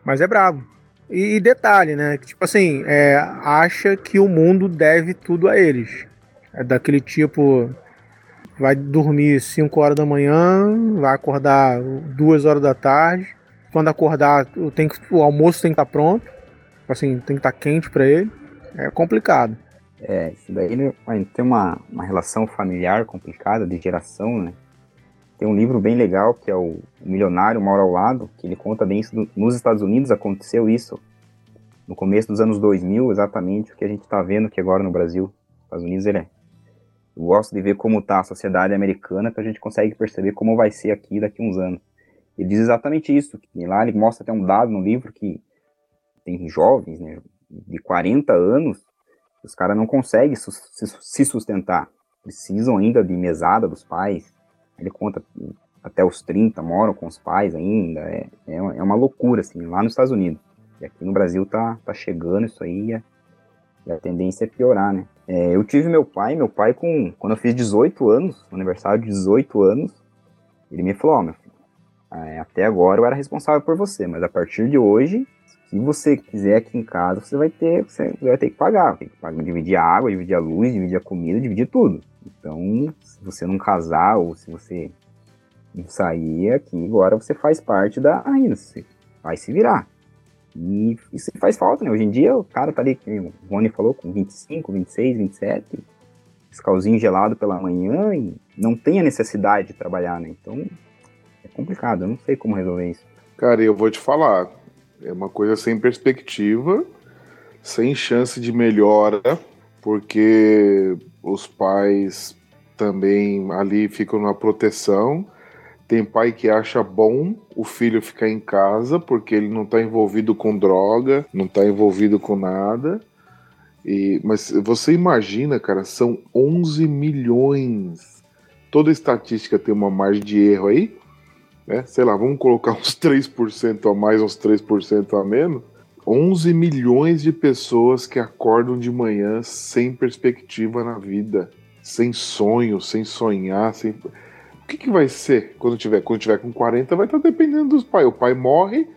Mas é brabo. E, e detalhe, né? Que, tipo assim, é, acha que o mundo deve tudo a eles. É daquele tipo. Vai dormir 5 horas da manhã, vai acordar 2 horas da tarde. Quando acordar, tem que, o almoço tem que estar tá pronto. Assim, tem que estar tá quente para ele. É complicado. É, isso daí né, tem uma, uma relação familiar complicada, de geração, né? Tem um livro bem legal que é o Milionário Mora ao Lado, que ele conta bem isso. Nos Estados Unidos aconteceu isso no começo dos anos 2000, exatamente o que a gente está vendo aqui agora no Brasil. Nos Estados Unidos ele é. Eu gosto de ver como está a sociedade americana, que a gente consegue perceber como vai ser aqui daqui a uns anos. Ele diz exatamente isso. E lá ele mostra até um dado no livro que tem jovens, né, de 40 anos, os caras não conseguem se sustentar. Precisam ainda de mesada dos pais, ele conta até os 30 moram com os pais ainda. É, é, uma, é uma loucura, assim, lá nos Estados Unidos. E aqui no Brasil tá, tá chegando isso aí e a, tendência é piorar, né? É, eu tive meu pai, meu pai com quando eu fiz 18 anos, no aniversário de 18 anos, ele me falou, ó, oh, meu filho, é, até agora eu era responsável por você, mas a partir de hoje, se você quiser aqui em casa, você vai ter, você vai ter que pagar, tem que pagar, dividir a água, dividir a luz, dividir a comida, dividir tudo. Então, se você não casar ou se você não sair aqui, agora você faz parte da ainda, você vai se virar. E isso faz falta, né? Hoje em dia o cara tá ali, o Rony falou, com 25, 26, 27, escalzinho gelado pela manhã e não tem a necessidade de trabalhar, né? Então é complicado, eu não sei como resolver isso. Cara, eu vou te falar, é uma coisa sem perspectiva, sem chance de melhora, porque os pais também ali ficam na proteção. Tem pai que acha bom o filho ficar em casa porque ele não está envolvido com droga, não está envolvido com nada. E, mas você imagina, cara, são 11 milhões. Toda estatística tem uma margem de erro aí, né? Sei lá, vamos colocar uns 3% a mais, uns 3% a menos. 11 milhões de pessoas que acordam de manhã sem perspectiva na vida, sem sonho, sem sonhar, sem... O que, que vai ser quando tiver? Quando tiver com 40, vai estar dependendo dos pais. O pai morre,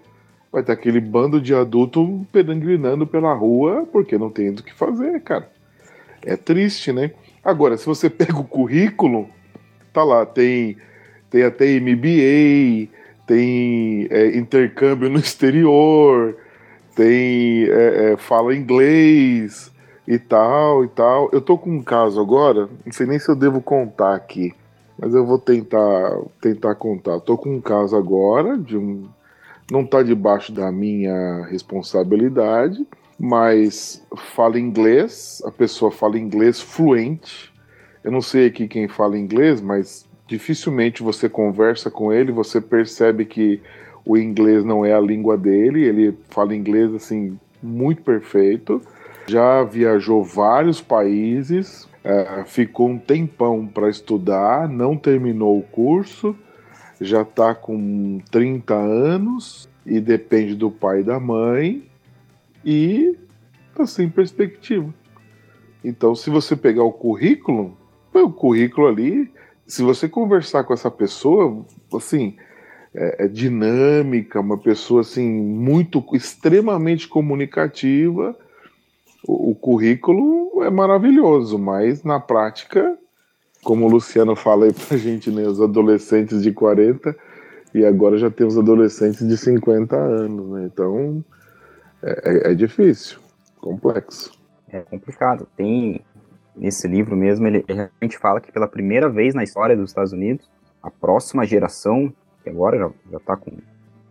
vai ter aquele bando de adulto pedangrinando pela rua porque não tem o que fazer, cara. É triste, né? Agora, se você pega o currículo, tá lá, tem, tem até MBA, tem é, intercâmbio no exterior, tem é, é, fala inglês e tal e tal. Eu tô com um caso agora, não sei nem se eu devo contar aqui, mas eu vou tentar tentar contar. tô com um caso agora de um não tá debaixo da minha responsabilidade, mas fala inglês, a pessoa fala inglês fluente. Eu não sei aqui quem fala inglês, mas dificilmente você conversa com ele, você percebe que o inglês não é a língua dele, ele fala inglês assim muito perfeito. Já viajou vários países, é, ficou um tempão para estudar, não terminou o curso, já está com 30 anos e depende do pai e da mãe e está sem perspectiva. Então, se você pegar o currículo, o currículo ali, se você conversar com essa pessoa, assim, é, é dinâmica, uma pessoa assim muito extremamente comunicativa. O, o, currículo é maravilhoso, mas na prática, como o Luciano fala aí pra gente, né, os adolescentes de 40 e agora já temos adolescentes de 50 anos, né? Então é, é, é difícil, complexo. É complicado. Tem nesse livro mesmo, ele realmente fala que pela primeira vez na história dos Estados Unidos, a próxima geração que agora já, já tá com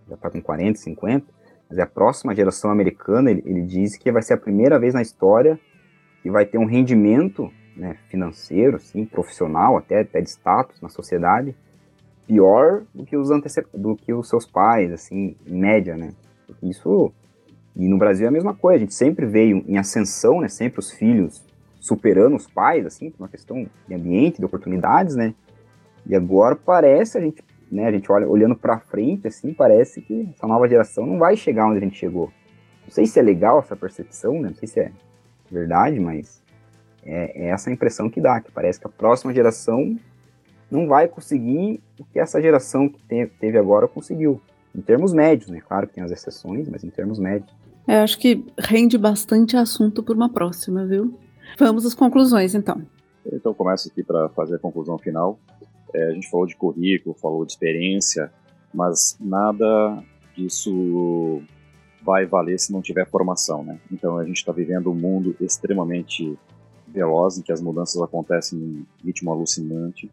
já tá com 40, 50, mas é a próxima geração americana, ele, ele diz que vai ser a primeira vez na história que vai ter um rendimento né, financeiro, assim, profissional, até, até de status na sociedade, pior do que os do que os seus pais, assim, em média, né? Isso E no Brasil é a mesma coisa, a gente sempre veio em ascensão, né? Sempre os filhos superando os pais, assim, por uma questão de ambiente, de oportunidades, né? E agora parece, a gente, né, a gente olha olhando para frente, assim, parece que essa nova geração não vai chegar onde a gente chegou. Não sei se é legal essa percepção, né? Não sei se é verdade, mas é, é essa a impressão que dá, que parece que a próxima geração não vai conseguir o que essa geração que teve agora conseguiu. Em termos médios, né? Claro que tem as exceções, mas em termos médios. É, acho que rende bastante assunto por uma próxima, viu? Vamos às conclusões, então. Então, começo aqui para fazer a conclusão final. É, a gente falou de currículo, falou de experiência, mas nada disso vai valer se não tiver formação, né? Então, a gente está vivendo um mundo extremamente veloz, em que as mudanças acontecem em ritmo alucinante.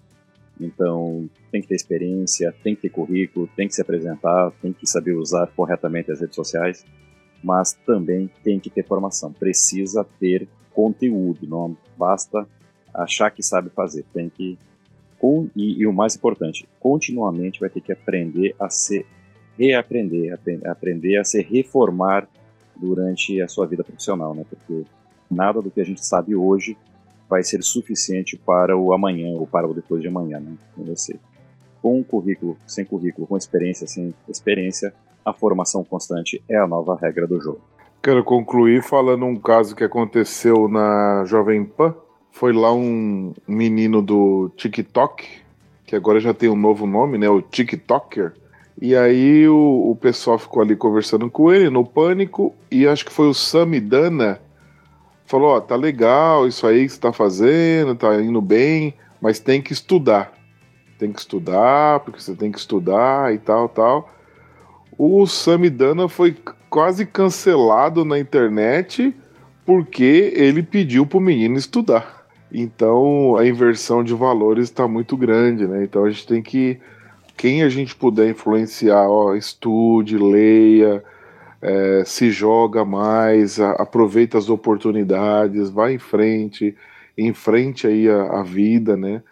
Então, tem que ter experiência, tem que ter currículo, tem que se apresentar, tem que saber usar corretamente as redes sociais, mas também tem que ter formação. Precisa ter conteúdo, não basta achar que sabe fazer, tem que e, e, o mais importante, continuamente vai ter que aprender a se reaprender, aprender a se reformar durante a sua vida profissional, né? Porque nada do que a gente sabe hoje vai ser suficiente para o amanhã ou para o depois de amanhã, né? Com você. Com currículo, sem currículo, com experiência, sem experiência, a formação constante é a nova regra do jogo. Quero concluir falando um caso que aconteceu na Jovem Pan. Foi lá um menino do TikTok, que agora já tem um novo nome, né? O TikToker. E aí o, o pessoal ficou ali conversando com ele no pânico, e acho que foi o Samidana falou: Ó, tá legal isso aí que você tá fazendo, tá indo bem, mas tem que estudar. Tem que estudar, porque você tem que estudar e tal, tal. O Samidana foi quase cancelado na internet porque ele pediu pro menino estudar. Então a inversão de valores está muito grande, né? Então a gente tem que. Quem a gente puder influenciar, ó, estude, leia, é, se joga mais, a, aproveita as oportunidades, vai em frente, enfrente aí a, a vida, né?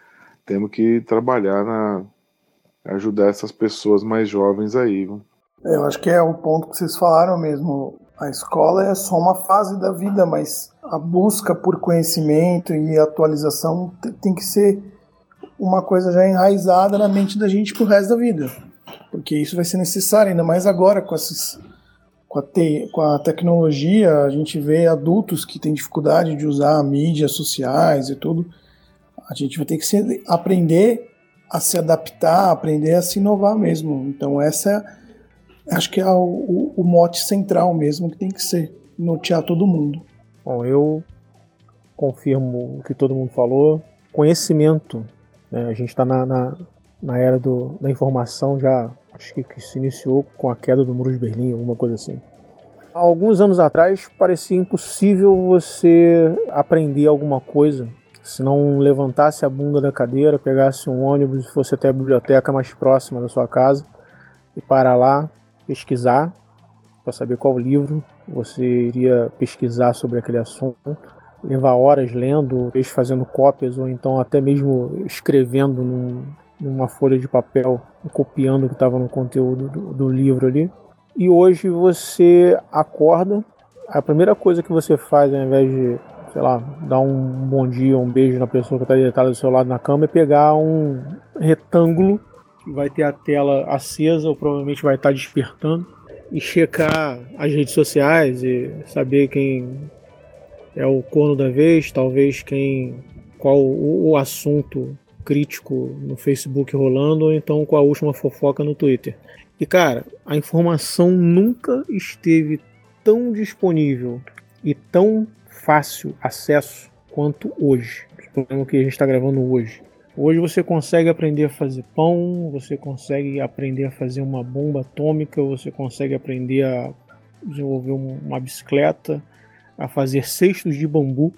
Temos que trabalhar na ajudar essas pessoas mais jovens aí. Viu? É, eu acho que é o ponto que vocês falaram mesmo. A escola é só uma fase da vida, mas a busca por conhecimento e atualização tem que ser uma coisa já enraizada na mente da gente pro resto da vida. Porque isso vai ser necessário, ainda mais agora com com a, te, com a tecnologia, a gente vê adultos que têm dificuldade de usar mídias sociais e tudo. A gente vai ter que se, aprender a se adaptar, aprender a se inovar mesmo. Então, essa acho que é o, o, o mote central mesmo que tem que ser notear todo mundo. Bom, eu confirmo o que todo mundo falou. Conhecimento. Né? A gente está na, na, na, era do, da informação já acho que, que se iniciou com a queda do Muro de Berlim, alguma coisa assim. Há alguns anos atrás parecia impossível você aprender alguma coisa se não levantasse a bunda da cadeira, pegasse um ônibus e fosse até a biblioteca mais próxima da sua casa e parar lá, pesquisar para saber qual livro você iria pesquisar sobre aquele assunto, levar horas lendo, fazendo cópias ou então até mesmo escrevendo num, numa folha de papel, copiando o que estava no conteúdo do, do livro ali. E hoje você acorda, a primeira coisa que você faz, ao invés de, sei lá, dar um bom dia, um beijo na pessoa que está deitada do seu lado na cama, é pegar um retângulo vai ter a tela acesa ou provavelmente vai estar tá despertando e checar as redes sociais e saber quem é o corno da vez, talvez quem qual o, o assunto crítico no Facebook rolando, ou então com a última fofoca no Twitter. E cara, a informação nunca esteve tão disponível e tão fácil acesso quanto hoje. O problema que a gente está gravando hoje. Hoje você consegue aprender a fazer pão, você consegue aprender a fazer uma bomba atômica, você consegue aprender a desenvolver uma bicicleta, a fazer cestos de bambu,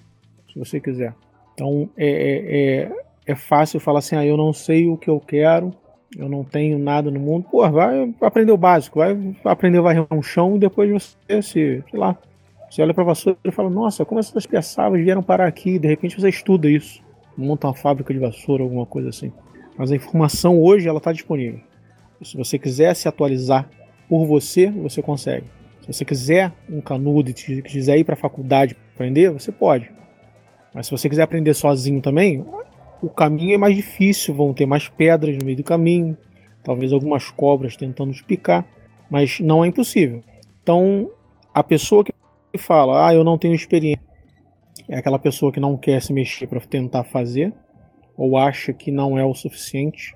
se você quiser. Então é, é, é é fácil falar assim, ah, eu não sei o que eu quero, eu não tenho nada no mundo. Pô, vai aprender o básico, vai aprender a varrer um chão e depois você se, sei lá, você olha para vassoura e fala, nossa, como essas peçavas vieram parar aqui? De repente você estuda isso, monta uma fábrica de vassoura, alguma coisa assim. Mas a informação hoje ela está disponível. Se você quiser se atualizar por você, você consegue. Se você quiser um canudo e quiser ir para a faculdade aprender, você pode. Mas se você quiser aprender sozinho também, o caminho é mais difícil, vão ter mais pedras no meio do caminho, talvez algumas cobras tentando te picar, mas não é impossível. Então, a pessoa que fala, ah, eu não tenho experiência, é aquela pessoa que não quer se mexer para tentar fazer, ou acha que não é o suficiente,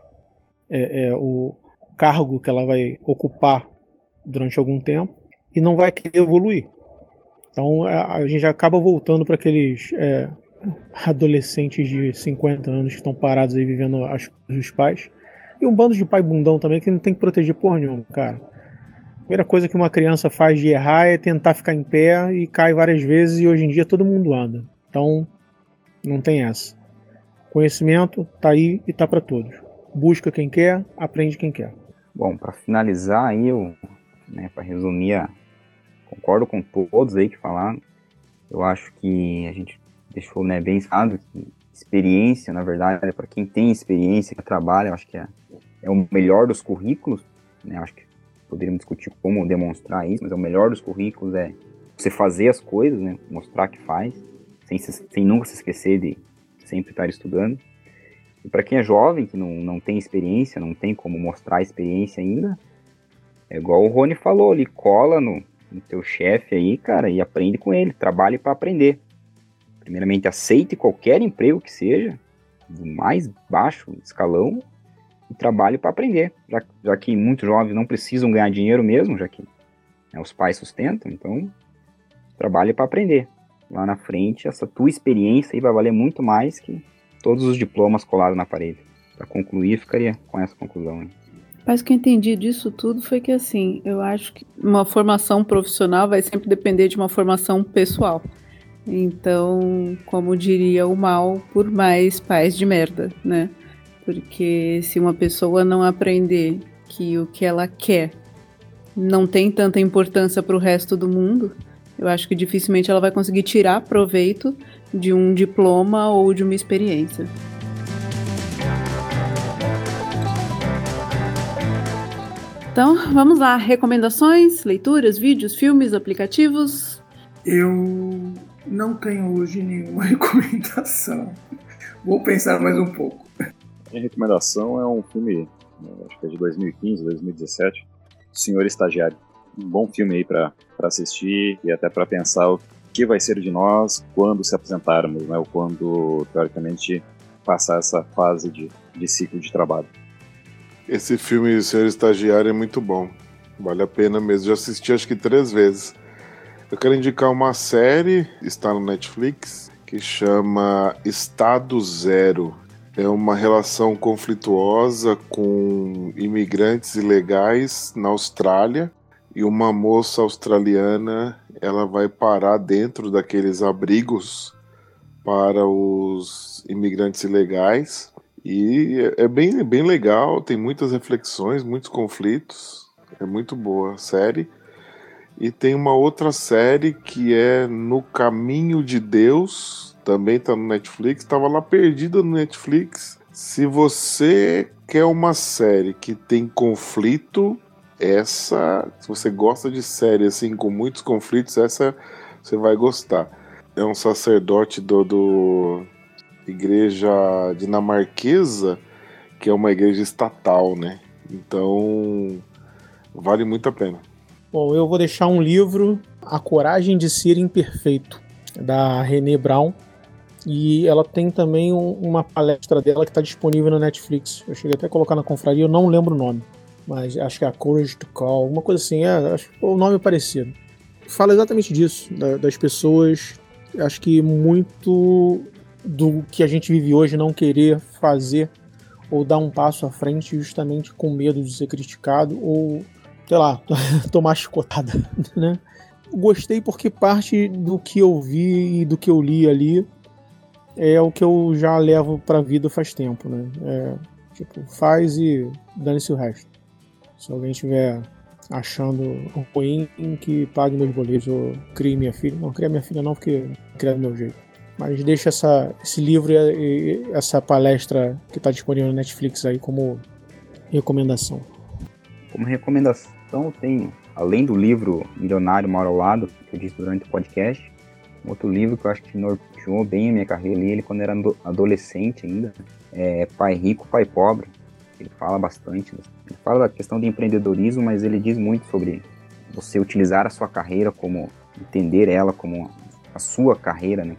é, é, o cargo que ela vai ocupar durante algum tempo, e não vai querer evoluir. Então a, gente acaba voltando para aqueles é, adolescentes de 50 anos que estão parados aí vivendo as dos pais. E um bando de pai bundão também que não tem que proteger porra nenhuma, cara. Primeira coisa que uma criança faz de errar é tentar ficar em pé e cai várias vezes e hoje em dia todo mundo anda. Então, não tem essa. Conhecimento tá aí e tá para todos. Busca quem quer, aprende quem quer. Bom, para finalizar aí, eu, né, para resumir, concordo com todos aí que falaram. Eu acho que a gente deixou né, bem claro que experiência, na verdade, é para quem tem experiência, que trabalha, eu acho que é, é o melhor dos currículos, né? Eu acho que poderíamos discutir como demonstrar isso, mas é o melhor dos currículos é você fazer as coisas, né? Mostrar que faz, sem, se, sem nunca se esquecer de sempre estar estudando. E para quem é jovem, que não, não tem experiência, não tem como mostrar a experiência ainda, é igual o Rony falou, ele cola no, no teu chefe aí, cara, e aprende com ele, trabalhe para aprender. Primeiramente, aceite qualquer emprego que seja, do mais baixo escalão, trabalhe para aprender, já, já que muitos jovens não precisam ganhar dinheiro mesmo, já que né, os pais sustentam, então trabalhe para aprender. Lá na frente, essa tua experiência aí vai valer muito mais que todos os diplomas colados na parede. Para concluir, ficaria com essa conclusão. Mas o que eu entendi disso tudo foi que, assim, eu acho que uma formação profissional vai sempre depender de uma formação pessoal. Então, como diria o mal, por mais pais de merda, né? Porque se uma pessoa não aprender que o que ela quer não tem tanta importância para o resto do mundo, eu acho que dificilmente ela vai conseguir tirar proveito de um diploma ou de uma experiência. Então, vamos lá. Recomendações, leituras, vídeos, filmes, aplicativos? Eu não tenho hoje nenhuma recomendação. Vou pensar mais um pouco. Minha recomendação é um filme, acho que é de 2015, 2017, Senhor Estagiário. Um bom filme aí para assistir e até para pensar o que vai ser de nós quando se apresentarmos, né? Ou quando, teoricamente, passar essa fase de, de ciclo de trabalho. Esse filme Senhor Estagiário é muito bom. Vale a pena mesmo. Já assisti acho que três vezes. Eu quero indicar uma série, está no Netflix, que chama Estado Zero. É uma relação conflituosa com imigrantes ilegais na Austrália e uma moça australiana ela vai parar dentro daqueles abrigos para os imigrantes ilegais e é, é bem, é bem legal, tem muitas reflexões, muitos conflitos. É muito boa a série. E tem uma outra série que é No Caminho de Deus, também tá no Netflix, estava lá perdida no Netflix. Se você quer uma série que tem conflito, essa, se você gosta de série assim com muitos conflitos, essa você vai gostar. É um sacerdote do, do igreja dinamarquesa, que é uma igreja estatal, né? Então, vale muito a pena. Bom, eu vou deixar um livro, A Coragem de Ser Imperfeito, da René Brown. E ela tem também um, uma palestra dela que está disponível na Netflix. Eu cheguei até a colocar na confraria, eu não lembro o nome. Mas acho que é a Courage to Call, alguma coisa assim. É, acho que o nome é parecido. Fala exatamente disso, da, das pessoas. Acho que muito do que a gente vive hoje não querer fazer ou dar um passo à frente justamente com medo de ser criticado ou, sei lá, tomar chicotada, né? Gostei porque parte do que eu vi e do que eu li ali é o que eu já levo pra vida faz tempo, né? É, tipo, faz e dane-se o resto. Se alguém estiver achando ruim, que pague meus boletos ou crie minha filha. Não, cria minha filha não, porque cria do meu jeito. Mas deixa essa, esse livro e, e essa palestra que está disponível no Netflix aí como recomendação. Como recomendação, eu tenho além do livro Milionário Mora ao Lado, que eu disse durante o podcast, um outro livro que eu acho que norteou bem a minha carreira ali, ele quando era adolescente ainda, é Pai Rico, Pai Pobre. Ele fala bastante, ele fala da questão de empreendedorismo, mas ele diz muito sobre você utilizar a sua carreira como, entender ela como a sua carreira, né,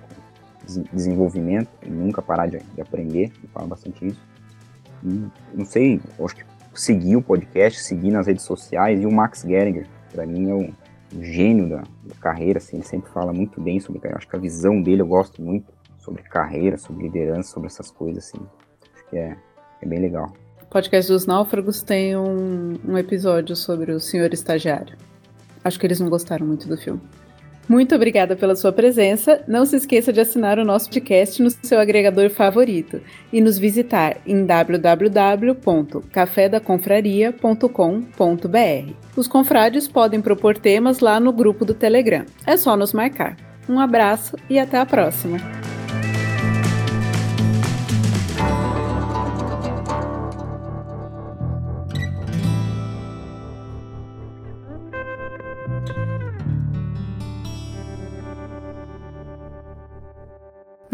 desenvolvimento, e nunca parar de, de aprender, ele fala bastante isso. E, não sei, acho que seguir o podcast, seguir nas redes sociais, e o Max Geringer, para mim é o, o gênio da, da, carreira, assim, ele sempre fala muito bem sobre, acho que a visão dele eu gosto muito, sobre carreira, sobre liderança, sobre essas coisas, assim, acho que é, é bem legal. Podcast dos Náufragos tem um, um episódio sobre o senhor estagiário. Acho que eles não gostaram muito do filme. Muito obrigada pela sua presença. Não se esqueça de assinar o nosso podcast no seu agregador favorito e nos visitar em www.cafedaconfraria.com.br. Os confrades podem propor temas lá no grupo do Telegram. É só nos marcar. Um abraço e até a próxima!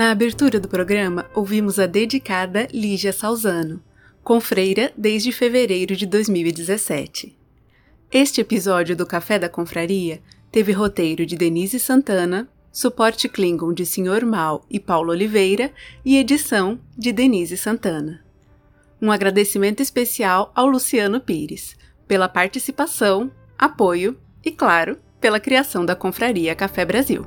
Na abertura do programa, ouvimos a dedicada Lígia Salzano, confreira desde fevereiro de 2017. Este episódio do Café da Confraria teve roteiro de Denise Santana, suporte Klingon de Sr. Mal e Paulo Oliveira e edição de Denise Santana. Um agradecimento especial ao Luciano Pires pela participação, apoio e, claro, pela criação da Confraria Café Brasil.